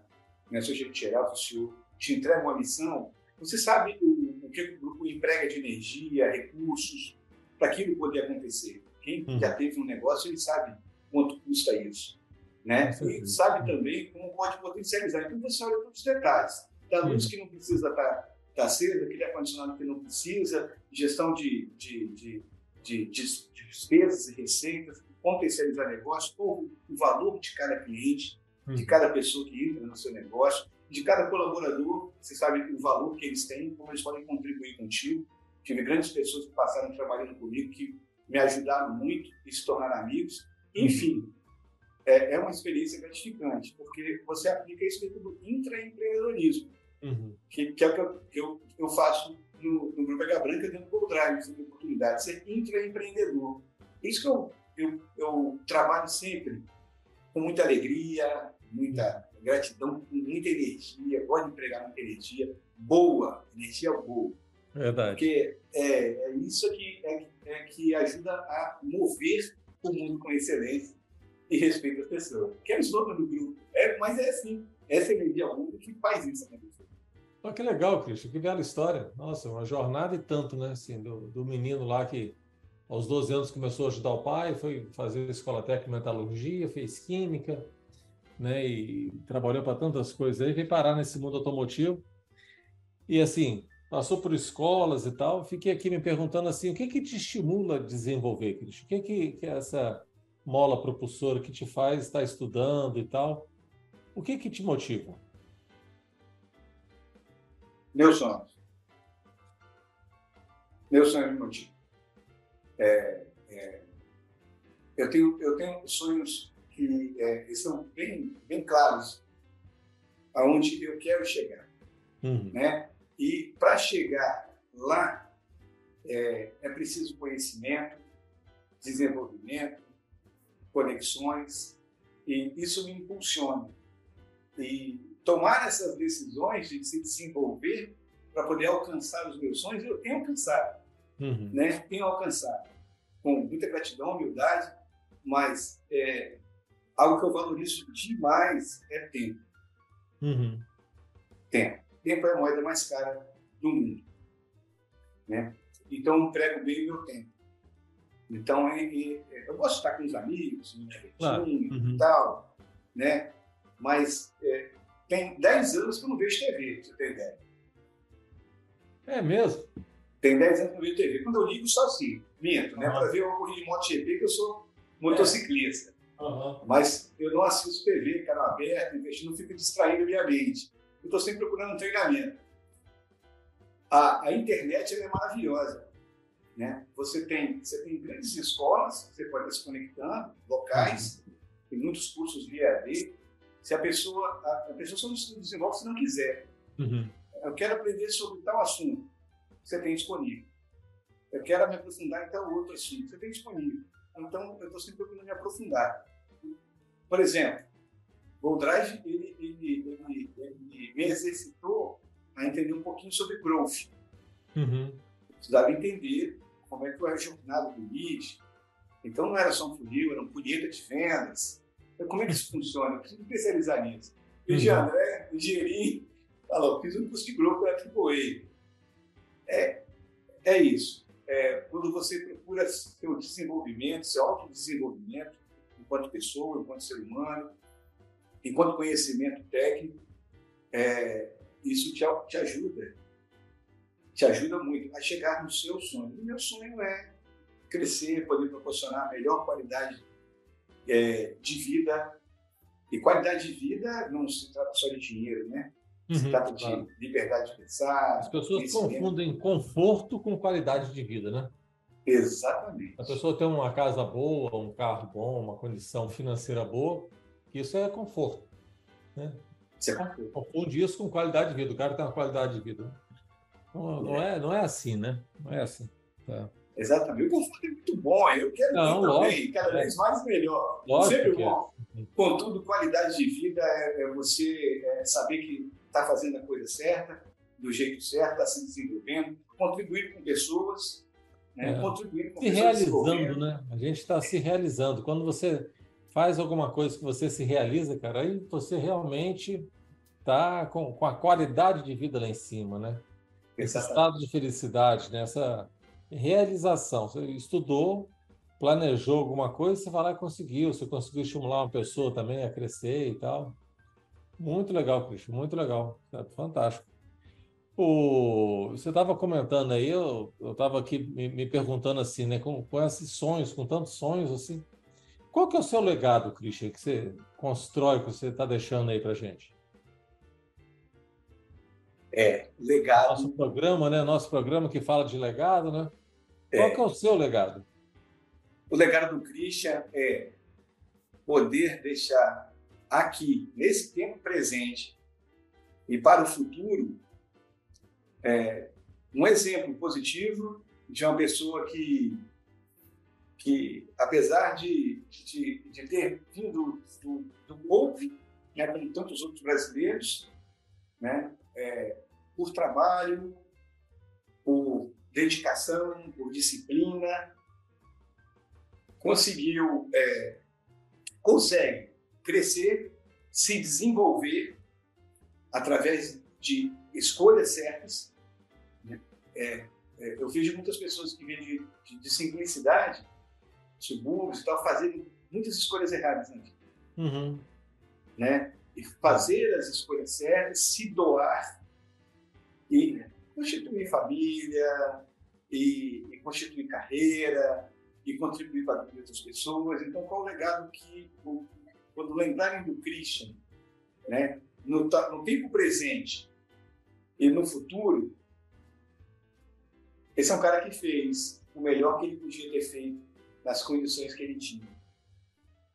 né, seu gerente geral, seu te entrega uma missão, você sabe o, o que o grupo emprega de energia, recursos, para aquilo poder acontecer. Quem uhum. já teve um negócio, ele sabe quanto custa isso. Né? E sabe também como pode potencializar. Então você olha todos os detalhes. Da luz uhum. que não precisa estar tá, tá acesa, aquele ar-condicionado que não precisa, gestão de, de, de, de, de despesas e receitas, potencializar negócio, o, o valor de cada cliente, de uhum. cada pessoa que entra no seu negócio de cada colaborador, você sabe o valor que eles têm, como eles podem contribuir contigo. Tive grandes pessoas que passaram trabalhando comigo, que me ajudaram muito e se tornaram amigos. Enfim, é, é uma experiência gratificante, porque você aplica isso dentro do intraempreendedorismo, uhum. que, que, é o que eu, que eu, eu faço no, no Grupo H Branca, dentro do Drive, de oportunidade, ser intraempreendedor. Isso que eu, eu, eu trabalho sempre com muita alegria, muita gratidão com muita energia, gosto de empregar muita energia, boa, energia boa. Verdade. Porque é, é isso que, é, é, que ajuda a mover o mundo com excelência e respeito às pessoas. Que é o slogan do grupo. É, mas é assim. Essa energia única que faz isso acontecer. Oh, que legal, Cristian. Que bela história. Nossa, uma jornada e tanto, né? Assim, do, do menino lá que aos 12 anos começou a ajudar o pai, foi fazer escola técnica de metalurgia, fez química, né? E trabalhou para tantas coisas aí, veio parar nesse mundo automotivo. E assim, passou por escolas e tal. Fiquei aqui me perguntando assim, o que que te estimula a desenvolver, Cristian? O que que, que é essa mola propulsora que te faz estar estudando e tal? O que que te motiva? Meus sonhos. Meus sonhos me motivam. É, é, eu, tenho, eu tenho sonhos que é, são bem, bem claros aonde eu quero chegar. Uhum. Né? E para chegar lá, é, é preciso conhecimento, desenvolvimento, conexões, e isso me impulsiona. E tomar essas decisões de se desenvolver para poder alcançar os meus sonhos, eu tenho alcançado. Uhum. Né? Tenho alcançado. Com muita gratidão, humildade, mas é, algo que eu valorizo demais é tempo. Uhum. Tempo. Tempo é a moeda mais cara do mundo. Né? Então, eu emprego bem o meu tempo. Então, é, é, eu gosto de estar com os amigos, me divertindo claro. uhum. e tal, né? Mas é, tem 10 anos que eu não vejo TV, você tem ideia. É mesmo? Tem 10 anos que eu não vejo TV. Quando eu ligo, só assim, minto, né? Para ver uma corrida de MotoGP, que eu sou motociclista. Uhum. Mas eu não assisto TV, canal aberto, investindo, fico distraindo a minha mente. Eu estou sempre procurando um treinamento. A, a internet é maravilhosa. Né? Você, tem, você tem grandes escolas, você pode estar se conectando, locais, tem muitos cursos via AD, se a pessoa, a, a pessoa só não desenvolve se não quiser. Uhum. Eu quero aprender sobre tal assunto, você tem disponível. Eu quero me aprofundar em tal outro assunto, você tem disponível. Então, eu estou sempre procurando me aprofundar. Por exemplo, o Drive, ele, ele, ele, ele, me exercitou a entender um pouquinho sobre growth. Uhum. Precisava entender como é que foi a jornada do lead. Então, não era só um funil, era um punheta de vendas, então, como é que isso funciona? Eu preciso especializar nisso. Veja, uhum. André, engenheirinho, falou, fiz um curso de grupo para AAA. É, é isso. É, quando você procura seu desenvolvimento, seu autodesenvolvimento, enquanto pessoa, enquanto ser humano, enquanto conhecimento técnico, é, isso te, te ajuda. Te ajuda muito a chegar no seu sonho. O meu sonho é crescer, poder proporcionar a melhor qualidade é, de vida. E qualidade de vida não se trata só de dinheiro, né? Se uhum, trata claro. de liberdade de pensar. As pessoas confundem conforto com qualidade de vida, né? Exatamente. A pessoa tem uma casa boa, um carro bom, uma condição financeira boa, isso é conforto. Né? Isso é conforto. Confunde isso com qualidade de vida. O cara tem uma qualidade de vida. Não, não, é. é, não é assim, né? Não é assim. Tá. Exatamente. O conforto é muito bom, eu quero Não, também, cada vez mais melhor. Lógico Sempre bom. É. Contudo, qualidade de vida é, é você é saber que está fazendo a coisa certa, do jeito certo, está se desenvolvendo, contribuir com pessoas, né? É. contribuir com se realizando, né? A gente está se realizando. Quando você faz alguma coisa que você se realiza, cara, aí você realmente está com, com a qualidade de vida lá em cima, né? Esse estado de felicidade, né? Essa realização. Você estudou, planejou alguma coisa, você vai lá e conseguiu. Você conseguiu estimular uma pessoa também a crescer e tal. Muito legal, Cristian, muito legal. É fantástico. O, você estava comentando aí, eu estava aqui me, me, perguntando assim, né, com, com esses sonhos, com tantos sonhos assim, qual que é o seu legado, Christian, que você constrói, que você está deixando aí para gente? É, legado. Nosso programa, né? Nosso programa que fala de legado, né? Qual é, é o seu legado? O legado do Christian é poder deixar aqui, nesse tempo presente e para o futuro, é, um exemplo positivo de uma pessoa que, que apesar de, de, de ter vindo do, do povo, né, como tantos outros brasileiros, né, é, por trabalho, por dedicação, por disciplina, conseguiu, é, consegue crescer, se desenvolver através de escolhas certas. Né? É, é, eu vejo muitas pessoas que vêm de, de, de, simplicidade, subúrbios e tal, fazendo muitas escolhas erradas na vida. Uhum. Né? E fazer as escolhas certas, se doar e constituir família, e, e constituir carreira, e contribuir para das pessoas. Então, qual o legado que, quando lembrarem do Christian, né, no, no tempo presente e no futuro, esse é um cara que fez o melhor que ele podia ter feito nas condições que ele tinha.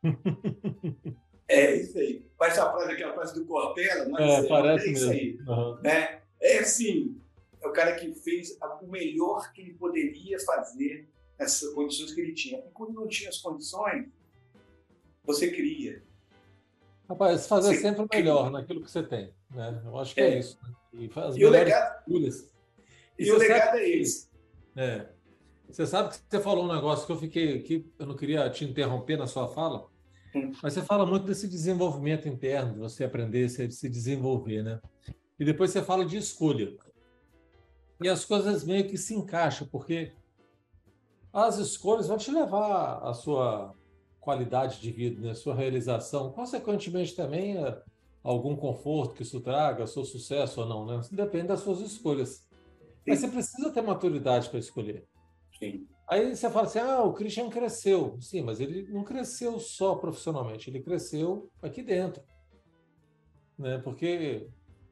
é isso aí. Parece a frase, aquela frase do Cortella, mas é, é parece é isso mesmo. aí. Uhum. Né? É assim, é o cara que fez o melhor que ele poderia fazer nessas condições que ele tinha. E quando não tinha as condições, você cria. Rapaz, fazer você sempre o melhor cria. naquilo que você tem. Né? Eu acho que é, é isso. Né? E, e o legado, escolhas. E, e o legado é esse. É. Você sabe que você falou um negócio que eu fiquei que eu não queria te interromper na sua fala, hum. mas você fala muito desse desenvolvimento interno, de você aprender a se desenvolver, né? E depois você fala de escolha. E as coisas meio que se encaixam, porque as escolhas vão te levar à sua qualidade de vida, né? à sua realização, consequentemente também a algum conforto que isso traga, seu sucesso ou não, né? Depende das suas escolhas. Sim. Mas você precisa ter maturidade para escolher. Sim. Aí você fala assim: ah, o Christian cresceu. Sim, mas ele não cresceu só profissionalmente, ele cresceu aqui dentro. Né? Porque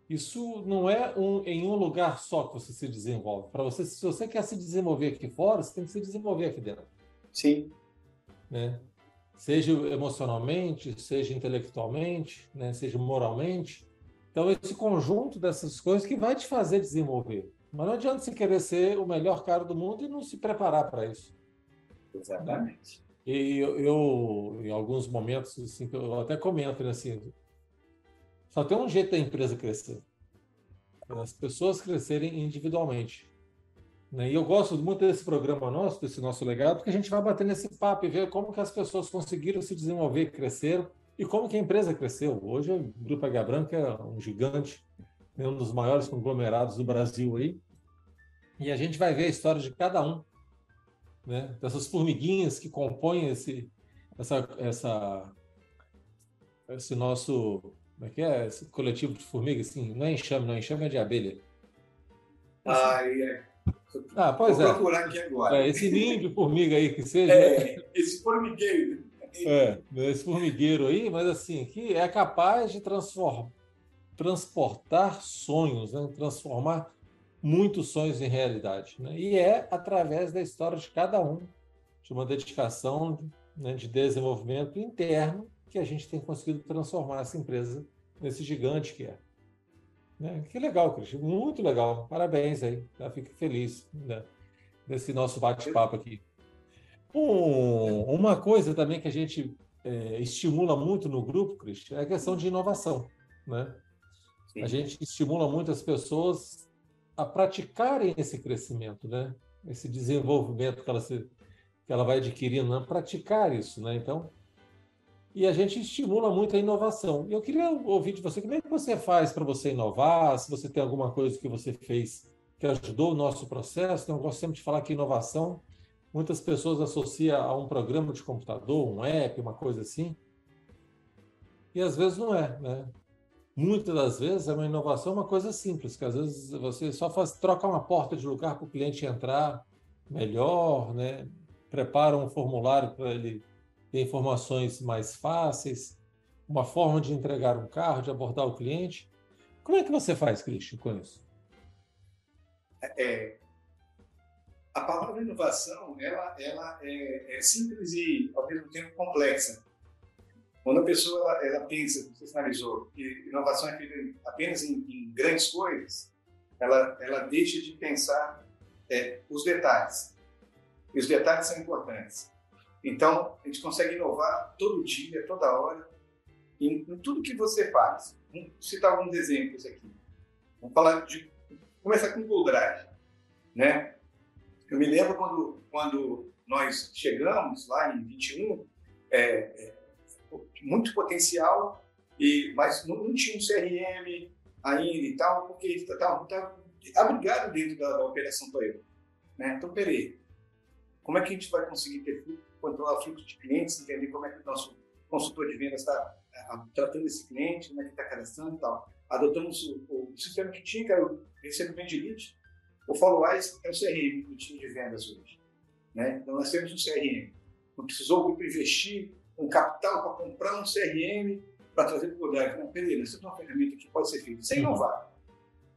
isso não é um, em um lugar só que você se desenvolve. Para você, se você quer se desenvolver aqui fora, você tem que se desenvolver aqui dentro. Sim. Né? Seja emocionalmente, seja intelectualmente, né? seja moralmente. Então, esse conjunto dessas coisas que vai te fazer desenvolver. Mas não adianta você querer ser o melhor cara do mundo e não se preparar para isso. Exatamente. E eu, eu, em alguns momentos, assim, eu até comento, né, assim, só tem um jeito da empresa crescer. As pessoas crescerem individualmente. Né? E eu gosto muito desse programa nosso, desse nosso legado, porque a gente vai bater nesse papo e ver como que as pessoas conseguiram se desenvolver, cresceram e como que a empresa cresceu. Hoje o Grupo H Branca é um gigante, é um dos maiores conglomerados do Brasil aí. E a gente vai ver a história de cada um, né? dessas formiguinhas que compõem esse, essa, essa, esse nosso. Como é que é? Esse coletivo de formigas, assim, não é enxame, não, enxame é de abelha. Ah, é. Ah, pois Vou é. procurar aqui agora. É, esse ninho de formiga aí que seja. É, né? esse formigueiro. É, esse formigueiro aí, mas assim, que é capaz de transportar sonhos, né? transformar muitos sonhos em realidade. Né? E é através da história de cada um, de uma dedicação né, de desenvolvimento interno, que a gente tem conseguido transformar essa empresa nesse gigante que é. Né? Que legal, Cristian, muito legal. Parabéns aí, já fico feliz né, desse nosso bate-papo aqui. Um, uma coisa também que a gente é, estimula muito no grupo, Cristian, é a questão de inovação. Né? A gente estimula muito as pessoas a praticarem esse crescimento, né? Esse desenvolvimento que ela, se, que ela vai adquirindo, né? praticar isso, né? Então, e a gente estimula muito a inovação. Eu queria ouvir de você como é que você faz para você inovar, se você tem alguma coisa que você fez que ajudou o nosso processo. Eu gosto sempre de falar que inovação, muitas pessoas associam a um programa de computador, um app, uma coisa assim. E às vezes não é, né? Muitas das vezes é uma inovação uma coisa simples, que às vezes você só faz troca uma porta de lugar para o cliente entrar melhor, né? prepara um formulário para ele ter informações mais fáceis, uma forma de entregar um carro, de abordar o cliente. Como é que você faz, Cristian, com isso? É, é a palavra inovação ela, ela é, é simples e ao mesmo tempo complexa. Quando a pessoa ela, ela pensa, você sinalizou, que inovação é feita apenas em, em, grandes coisas, ela, ela deixa de pensar é, os detalhes. E os detalhes são importantes. Então, a gente consegue inovar todo dia, toda hora, em, em tudo que você faz. Vou citar alguns exemplos aqui. Vamos falar de. Vamos começar com o Drive. Né? Eu me lembro quando, quando nós chegamos lá em 21, é, é, muito potencial, e, mas não, não, tinha um CRM ainda e tal, porque estava tá, tá abrigado dentro da, da Operação Toyota. Né? Então, peraí, como é que a gente vai conseguir ter controlar o fluxo de clientes, entender como é que o nosso consultor de vendas está é, tratando esse cliente, como é que está cadastrando e tal. Adotamos o, o, sistema que tinha, que era o recebimento de lead. O Followwise é o CRM do time de vendas hoje. Né? Então, nós temos um CRM. Não precisou o grupo investir um capital para comprar um CRM para trazer para o Godard. Não, peraí, nós temos uma ferramenta que pode ser feita sem inovar.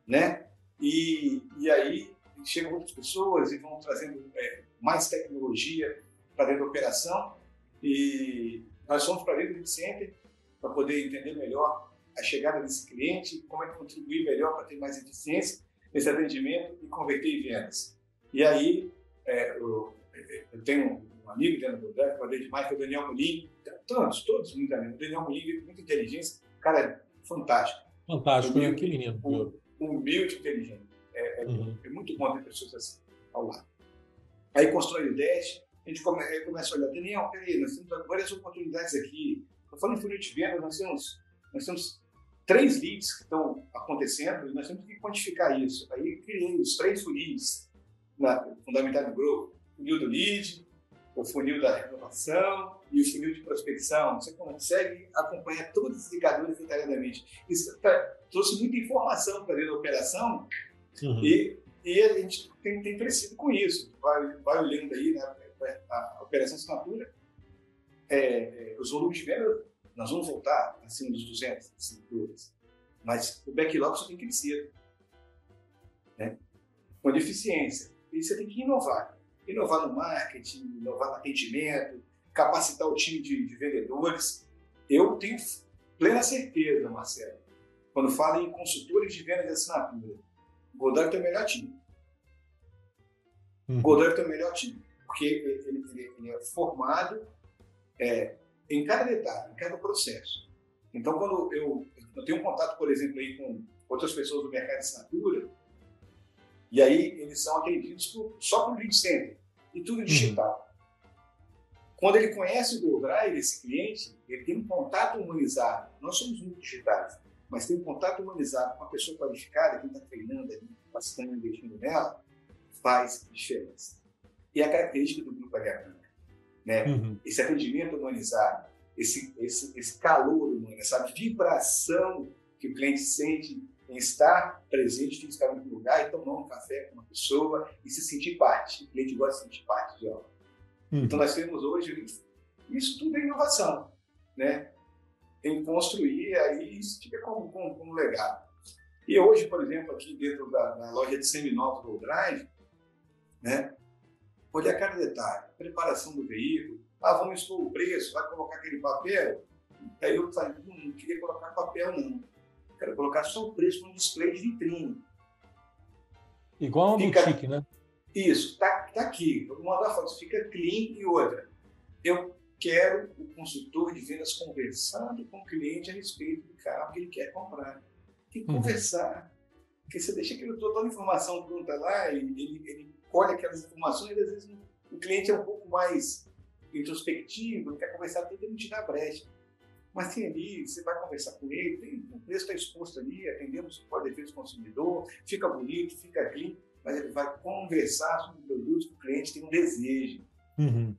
Né? E, e aí chegam outras pessoas e vão trazendo é, mais tecnologia para dentro da operação. E nós fomos para dentro do Center para poder entender melhor a chegada desse cliente, como é que contribuir melhor para ter mais eficiência nesse atendimento e converter em vendas. E aí, é, eu, eu, tenho um amigo dentro do Godard, falei demais, que é o Daniel Molim, todos, todos muito amigos. O Daniel Molim, muita inteligência, cara, fantástico. Fantástico, humilde, que menino. Humilde, inteligente. É, é, uhum. é, muito bom ter pessoas assim ao lado. Aí constrói o Dash, a gente come, começa a olhar, Daniel, peraí, nós temos várias oportunidades aqui. Estou falando em funil de venda, nós temos, nós temos três leads que estão acontecendo e nós temos que quantificar isso. Aí criei os três funis na Fundamental do Grupo. O funil do lead, o funil da renovação e o funil de prospecção. Você consegue acompanhar todos os indicadores detalhadamente. Isso tá, trouxe muita informação para dentro da operação uhum. e, e a gente tem, tem crescido com isso. Vai, vai olhando aí né, a, a operação assinatura, é, é, os volumes de venda, nós vamos voltar acima dos 200 assinaturas, mas o backlog só tem crescido. Né? Com deficiência. E você tem que inovar. Inovar no marketing, inovar no atendimento, capacitar o time de, de vendedores. Eu tenho plena certeza, Marcelo, quando falo em consultores de venda de assinatura, o Godoy tem o melhor time. Hum. O Godoy tem o melhor time, porque ele, ele, ele é formado é, em cada detalhe, em cada processo. Então, quando eu, eu tenho um contato, por exemplo, aí com outras pessoas do mercado de assinatura, e aí eles são atendidos por, só por lead center, e tudo uhum. digital. Quando ele conhece o GoDrive, esse cliente, ele tem um contato humanizado. Nós somos muito digitais, mas tem um contato humanizado com a pessoa qualificada, quem está treinando, capacitando, investindo nela, faz diferença. E a característica do Grupo H né? Uhum. Esse atendimento humanizado, esse, esse, esse calor humano, essa vibração que o cliente sente em estar presente fisicamente no lugar e tomar um café com uma pessoa e se sentir parte. O cliente gosta de se sentir parte de algo. Uhum. Então, nós temos hoje, isso tudo é inovação, né? Em construir aí, isso fica como, como, como legado. E hoje, por exemplo, aqui dentro da, da loja de seminovos do Drive, né? Olhar cada detalhe, preparação do veículo, ah, vamos expor o preço, vai colocar aquele papel. Aí eu falei, não, não queria colocar papel não Quero colocar só o preço no display de vitrine. Igual uma fica... boutique, né? Isso, está tá aqui. Eu vou mandar foto, fica clean e outra. Eu quero o consultor de vendas conversando com o cliente a respeito do carro que ele quer comprar. Tem que uhum. conversar. Porque você deixa aquilo, toda a informação pronta lá, e ele, ele olha aquelas informações e às vezes o cliente é um pouco mais introspectivo, não quer conversar, tudo, ele te dá brecha. Mas tem ali, você vai conversar com ele, tem, o preço está exposto ali, atendemos o defesa do consumidor, fica bonito, fica clean, mas ele vai conversar sobre o produto que o cliente tem um desejo. Uhum.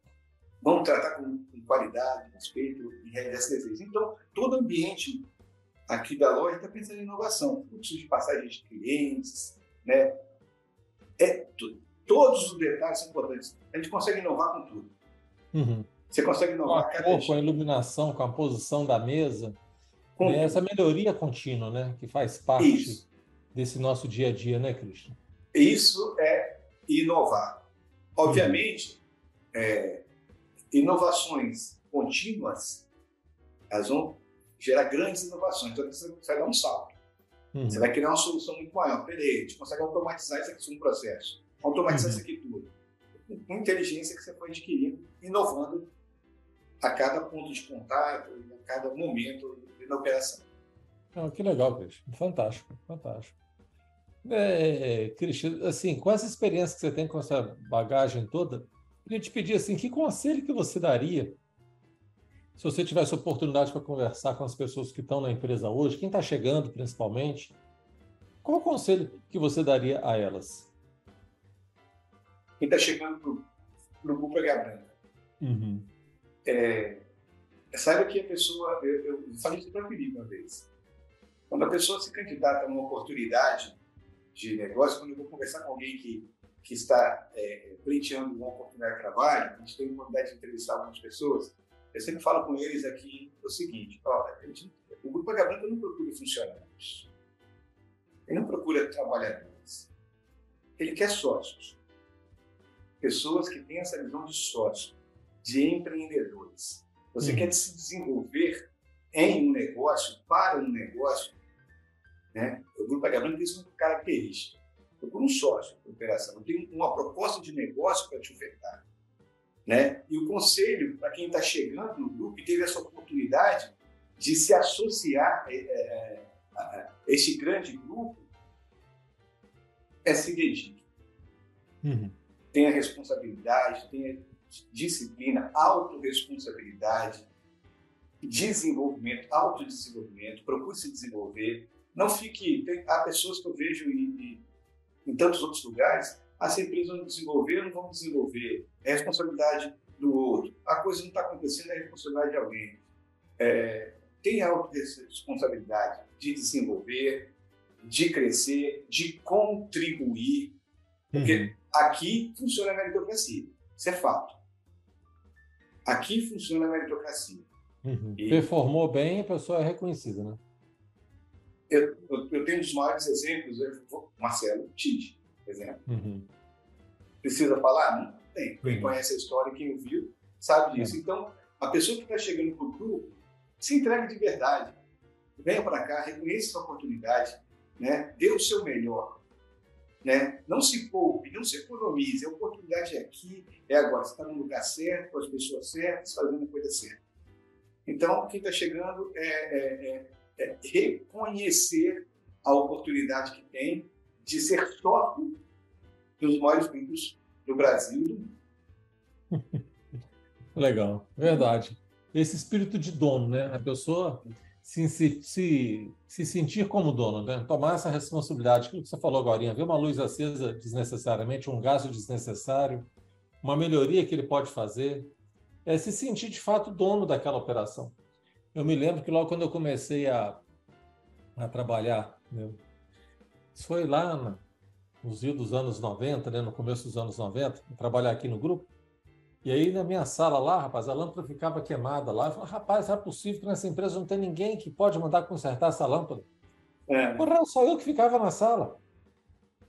Vamos tratar com, com qualidade, respeito e realizar esse desejo. Então, todo ambiente aqui da loja está pensando em inovação, fluxo de passagem de clientes, né? É, todos os detalhes são importantes. A gente consegue inovar com tudo. Uhum. Você consegue inovar com a cor, com a iluminação, com a posição da mesa. Com né? Essa melhoria contínua, né? Que faz parte Isso. desse nosso dia a dia, né, Cristian? Isso é inovar. Obviamente, uhum. é, inovações contínuas, elas vão gerar grandes inovações. Então, você vai dar um salto. Uhum. Você vai criar uma solução muito maior. Peraí, a gente consegue automatizar isso aqui no processo. Automatizar uhum. isso aqui tudo. Com inteligência que você foi adquirindo, inovando a cada ponto de contato, a cada momento da operação. Ah, que legal, Cristian. Fantástico, fantástico. É, Cristian, assim, com essa experiência que você tem com essa bagagem toda, Queria te pedir assim, que conselho que você daria se você tivesse oportunidade para conversar com as pessoas que estão na empresa hoje, quem está chegando principalmente, qual o conselho que você daria a elas? Quem está chegando para o Grupo H Branca. Uhum. É, saiba que a pessoa, eu, eu falei isso para o Felipe uma vez, quando a pessoa se candidata a uma oportunidade de negócio, quando eu vou conversar com alguém que, que está é, uma oportunidade de trabalho, a gente tem a oportunidade de entrevistar algumas pessoas, eu sempre falo com eles aqui o seguinte: ó, o Grupo H Branca não procura funcionários, ele não procura trabalhadores, ele quer sócios. Pessoas que têm essa visão de sócio, de empreendedores. Você uhum. quer se desenvolver em um negócio, para um negócio, né? o Grupo Branca tem uma característica. Procura um sócio de operação, tem uma proposta de negócio para te ofertar. Né? E o conselho, para quem está chegando no grupo e teve essa oportunidade de se associar é, é, a este grande grupo, é se dedique. Uhum. Tenha responsabilidade, tenha disciplina, autorresponsabilidade, desenvolvimento, autodesenvolvimento, procure se desenvolver. Não fique. Tem, há pessoas que eu vejo em, em tantos outros lugares ah, se a empresa não desenvolver, não vamos desenvolver. É responsabilidade do outro. A coisa não está acontecendo, é responsabilidade de alguém. É, tem a responsabilidade de desenvolver, de crescer, de contribuir. Porque uhum. Aqui funciona a meritocracia. Isso é fato. Aqui funciona a meritocracia. Uhum. E... Performou bem, a pessoa é reconhecida, né? Eu, eu, eu tenho um dos maiores exemplos, Marcelo Tite por exemplo. Uhum. Precisa falar? Não tem. Quem uhum. conhece a história, quem ouviu, sabe disso. É. Então, a pessoa que está chegando para o grupo, se entregue de verdade. Venha para cá, reconheça essa oportunidade, né? dê o seu melhor. Né? Não se poupe, não se economize. A oportunidade é aqui, é agora. Você está no lugar certo, com as pessoas certas, fazendo a coisa certa. Então, quem está chegando é, é, é, é reconhecer a oportunidade que tem de ser sócio dos maiores grupos do Brasil. Legal, verdade. Esse espírito de dono, né? A pessoa se, se, se, se sentir como dono, né? Tomar essa responsabilidade. Aquilo que você falou agora, ver uma luz acesa desnecessariamente, um gasto desnecessário, uma melhoria que ele pode fazer, é se sentir de fato dono daquela operação. Eu me lembro que logo quando eu comecei a, a trabalhar, né? Isso foi lá nos dos anos 90, né, no começo dos anos 90, trabalhar aqui no grupo. E aí na minha sala lá, rapaz, a lâmpada ficava queimada lá. Eu falei, rapaz, é possível que nessa empresa não tem ninguém que pode mandar consertar essa lâmpada. É. Porra, só eu que ficava na sala.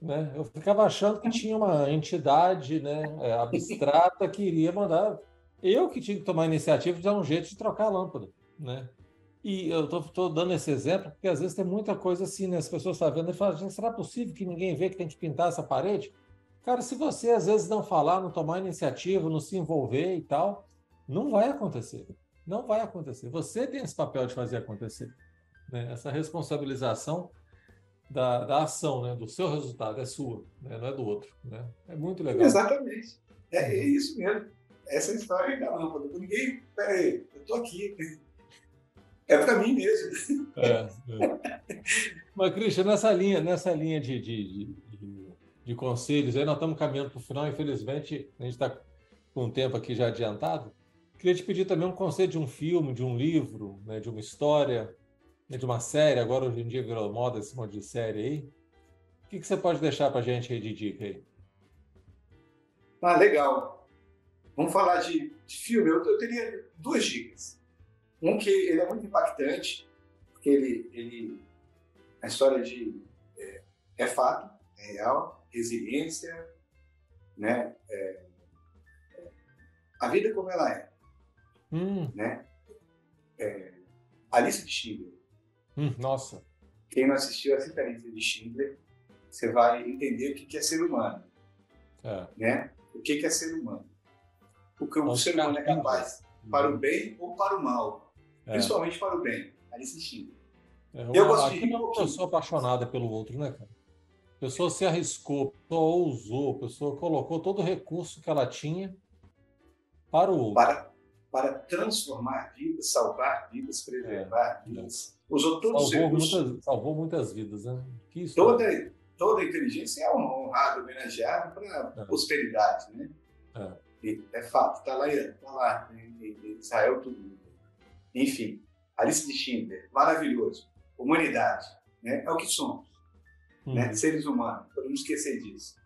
Né? Eu ficava achando que tinha uma entidade né, é, abstrata que iria mandar. Eu que tinha que tomar a iniciativa de dar um jeito de trocar a lâmpada. Né? E eu estou dando esse exemplo porque às vezes tem muita coisa assim, né? As pessoas estão vendo e falam, será possível que ninguém vê que tem que pintar essa parede? Cara, se você às vezes não falar, não tomar iniciativa, não se envolver e tal, não vai acontecer. Não vai acontecer. Você tem esse papel de fazer acontecer. Né? Essa responsabilização da, da ação, né? do seu resultado, é sua, né? não é do outro. Né? É muito legal. Exatamente. É, é isso mesmo. Essa é história da lâmpada. Ninguém, peraí, eu estou aqui é para mim mesmo. É, é. Mas, Cristian, nessa linha, nessa linha de, de, de, de conselhos, aí nós estamos caminhando para o final, infelizmente, a gente está com o tempo aqui já adiantado. Queria te pedir também um conselho de um filme, de um livro, né, de uma história, né, de uma série, agora hoje em dia virou moda esse monte de série aí. O que, que você pode deixar para a gente aí de dica aí? Ah, legal. Vamos falar de, de filme. Eu, eu teria duas dicas. Um que ele é muito impactante, porque ele, ele a história de é, é fato, é real, resiliência, né? É, a vida como ela é, hum. né? É, Alice de Schindler. Hum, nossa. Quem não assistiu a Lista de Schindler, você vai entender o que é ser humano, é. né? O que é ser humano? O que o ser humano é capaz, para o bem ou para o mal é. principalmente para o bem. Alice Schindler. É, eu gosto de uma pessoa apaixonada pelo outro, né, cara? A pessoa se arriscou, a pessoa ousou, a pessoa colocou todo o recurso que ela tinha para o outro. Para, para transformar vidas, salvar vidas, preservar é, vidas. É. Usou todos salvou os muitas, salvou muitas vidas, né? toda, toda inteligência é honrada, homenageada para é. prosperidade, né? É, é fato, está lá, tá lá em, em Israel tudo. Enfim, Alice de Schindler, maravilhoso. Humanidade, né? É o que somos, né? Uhum. né? Seres humanos, podemos esquecer disso.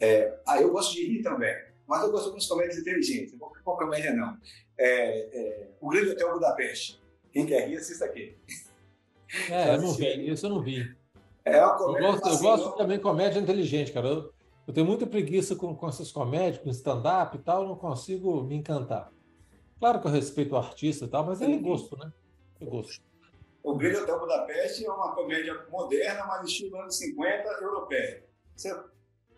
É, ah, eu gosto de rir também, mas eu gosto de algumas comédias inteligentes. Não qual comédia não. É, é, o Grande Hotel Budapeste. Quem quer rir, assista aqui. É, eu não vi, isso eu não vi. É uma comédia. Eu gosto, eu gosto também de comédia inteligente, cara. Eu, eu tenho muita preguiça com, com essas comédias, com stand-up e tal, eu não consigo me encantar. Claro que eu respeito o artista e tal, mas é gosto, né? É gosto. O Grande Hotel Budapeste é uma comédia moderna, mas estilo anos 50, europeia. Você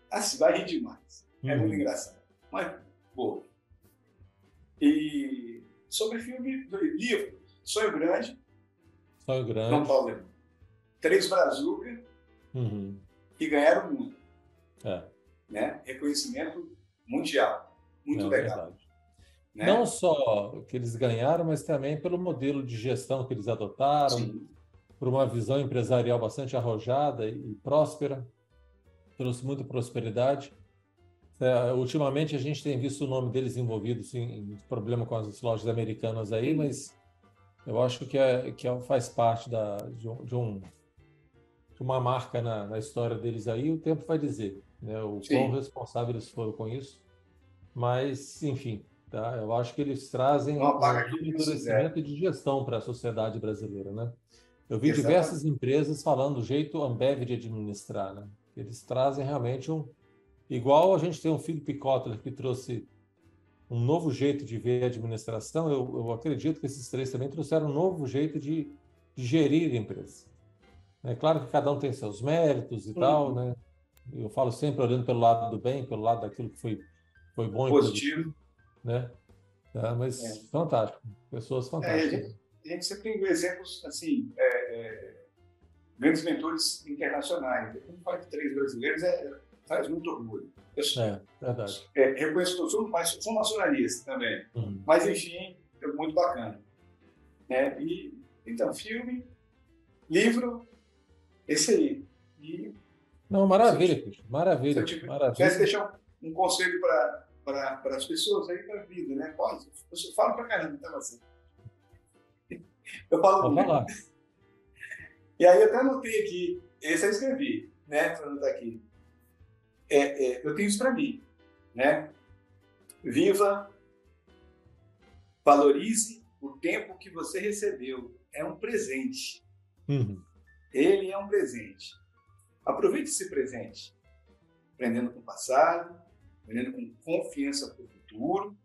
assim, vai rir demais. É muito uhum. engraçado. Mas, boa. E sobre filme, livro, Sonho Grande. Sonho Grande. Não Paulo Três Brazuca uhum. e ganharam o mundo. É. Né? Reconhecimento mundial. Muito Não, é legal. Né? Não só que eles ganharam, mas também pelo modelo de gestão que eles adotaram, Sim. por uma visão empresarial bastante arrojada e próspera, trouxe muita prosperidade. É, ultimamente a gente tem visto o nome deles envolvido em, em problema com as lojas americanas aí, mas eu acho que, é, que é, faz parte da, de, um, de, um, de uma marca na, na, história deles aí, o tempo vai dizer né, o Sim. quão responsáveis eles foram com isso. Mas, enfim, tá? eu acho que eles trazem um amadurecimento de gestão para a sociedade brasileira. Né? Eu vi Exatamente. diversas empresas falando do jeito Ambev de administrar. Né? Eles trazem realmente um. Igual a gente tem um Philip Kotler que trouxe um novo jeito de ver a administração, eu, eu acredito que esses três também trouxeram um novo jeito de, de gerir a empresa. É claro que cada um tem seus méritos e uhum. tal, né? Eu falo sempre olhando pelo lado do bem, pelo lado daquilo que foi, foi bom Positivo. Né? É, mas é. fantástico, pessoas fantásticas. É, a, gente, a, gente, sempre tem exemplos, assim, é, é grandes mentores internacionais. Quando fala de três brasileiros, é, faz muito orgulho. Eu, é, verdade. É, reconheço todos, sou, mas sou nacionalista também. Uhum. Mas, enfim, é muito bacana. Né? E, então, filme, livro, esse aí. E, Não, maravilha, Cristian. Maravilha. Se eu tivesse deixar um, um conselho para as pessoas aí para a vida, né? Pode, eu falo para caramba, então assim. Eu falo Vamos falar. E aí eu até anotei aqui, esse eu escrevi, né? Para anotar aqui. É, é, eu tenho isso para mim, né? Viva, valorize o tempo que você recebeu. É um presente. Uhum. Ele é um presente. Aproveite esse presente, aprendendo com o passado, aprendendo com confiança para o futuro.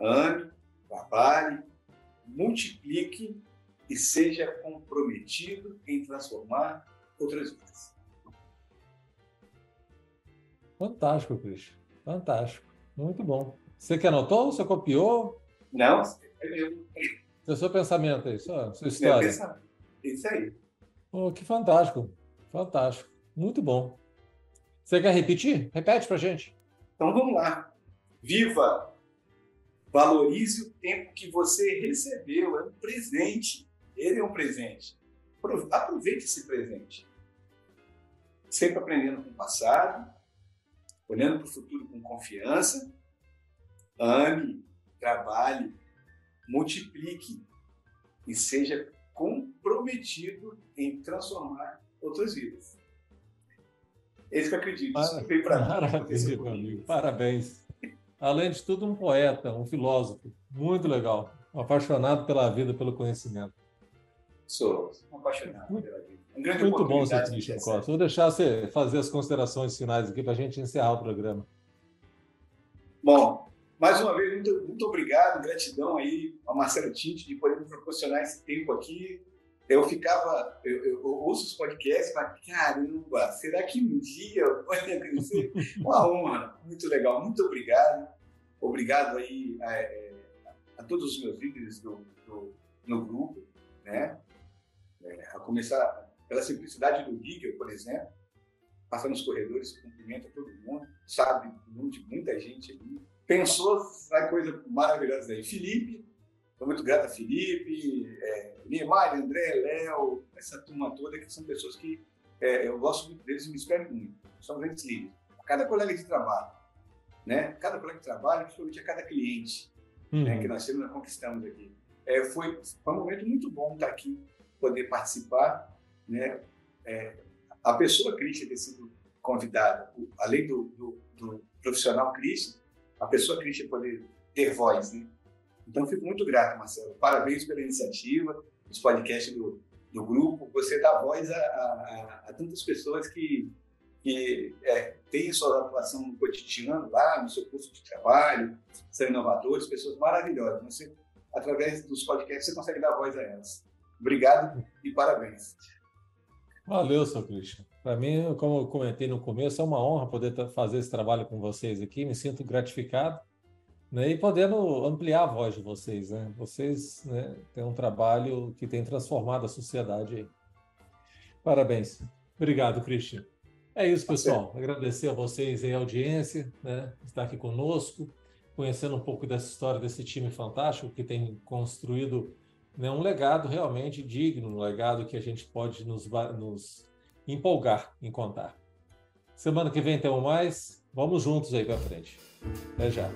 Ame, trabalhe, multiplique e seja comprometido em transformar outras vidas. Fantástico, Cristian. Fantástico. Muito bom. Você que anotou? Você copiou? Não, eu... É seu pensamento aí, sua, sua história. Isso aí. Oh, que fantástico. Fantástico. Muito bom. Você quer repetir? Repete pra gente. Então vamos lá. Viva! Valorize o tempo que você recebeu. É um presente. Ele é um presente. Aproveite esse presente. Sempre aprendendo com o passado, olhando para o futuro com confiança. Ame, trabalhe, multiplique e seja comprometido em transformar outras vidas. É isso que eu acredito. Maravilha, meu amigo. Parabéns. Além de tudo, um poeta, um filósofo. Muito legal. apaixonado pela vida, pelo conhecimento. Sou apaixonado muito, pela vida. Um grande muito bom, seu Cristian Costa. Vou deixar você fazer as considerações finais aqui para a gente encerrar o programa. Bom, mais uma vez, muito, muito obrigado, gratidão aí ao Marcelo Tinte de poder me proporcionar esse tempo aqui. Eu ficava, eu, eu, eu ouço os podcasts e falo, caramba, será que um dia pode acontecer? Uma honra, muito legal, muito obrigado. Obrigado aí a, é, a todos os meus líderes do, do no grupo, né? É, a começar pela simplicidade do Giggle, por exemplo, passa nos corredores, cumprimenta todo mundo, sabe o nome de muita gente ali, pensou, sai coisa maravilhosa daí. Felipe, estou muito grato a Felipe, é, Neymar, André, Léo, essa turma toda, que são pessoas que é, eu gosto muito deles e me espero muito. São grandes líderes. Cada colega de trabalho, né? Cada colega de trabalho, principalmente a cada cliente uhum. né, que nós temos, nós conquistamos aqui. É, foi, foi um momento muito bom estar aqui, poder participar, né? É, a pessoa Cristian ter sido convidada, além do, do, do profissional Cristian, a pessoa Cristian poder ter voz, né? Então, fico muito grato, Marcelo. Parabéns pela iniciativa, os podcasts do, do grupo. Você dá voz a, a, a tantas pessoas que, que é, têm sua atuação no cotidiano lá, no seu curso de trabalho, são inovadores, pessoas maravilhosas. Você, através dos podcasts, você consegue dar voz a elas. Obrigado e parabéns. Valeu, seu Christian. Para mim, como eu comentei no começo, é uma honra poder fazer esse trabalho com vocês aqui. Me sinto gratificado né? e podendo ampliar a voz de vocês. Né? Vocês né, têm um trabalho que tem transformado a sociedade. Aí. Parabéns. Obrigado, Christian. É isso, pessoal. Agradecer a vocês e a audiência, né, estar aqui conosco, conhecendo um pouco dessa história desse time fantástico que tem construído né, um legado realmente digno, um legado que a gente pode nos, nos empolgar em contar. Semana que vem temos mais. Vamos juntos aí para frente. Até já.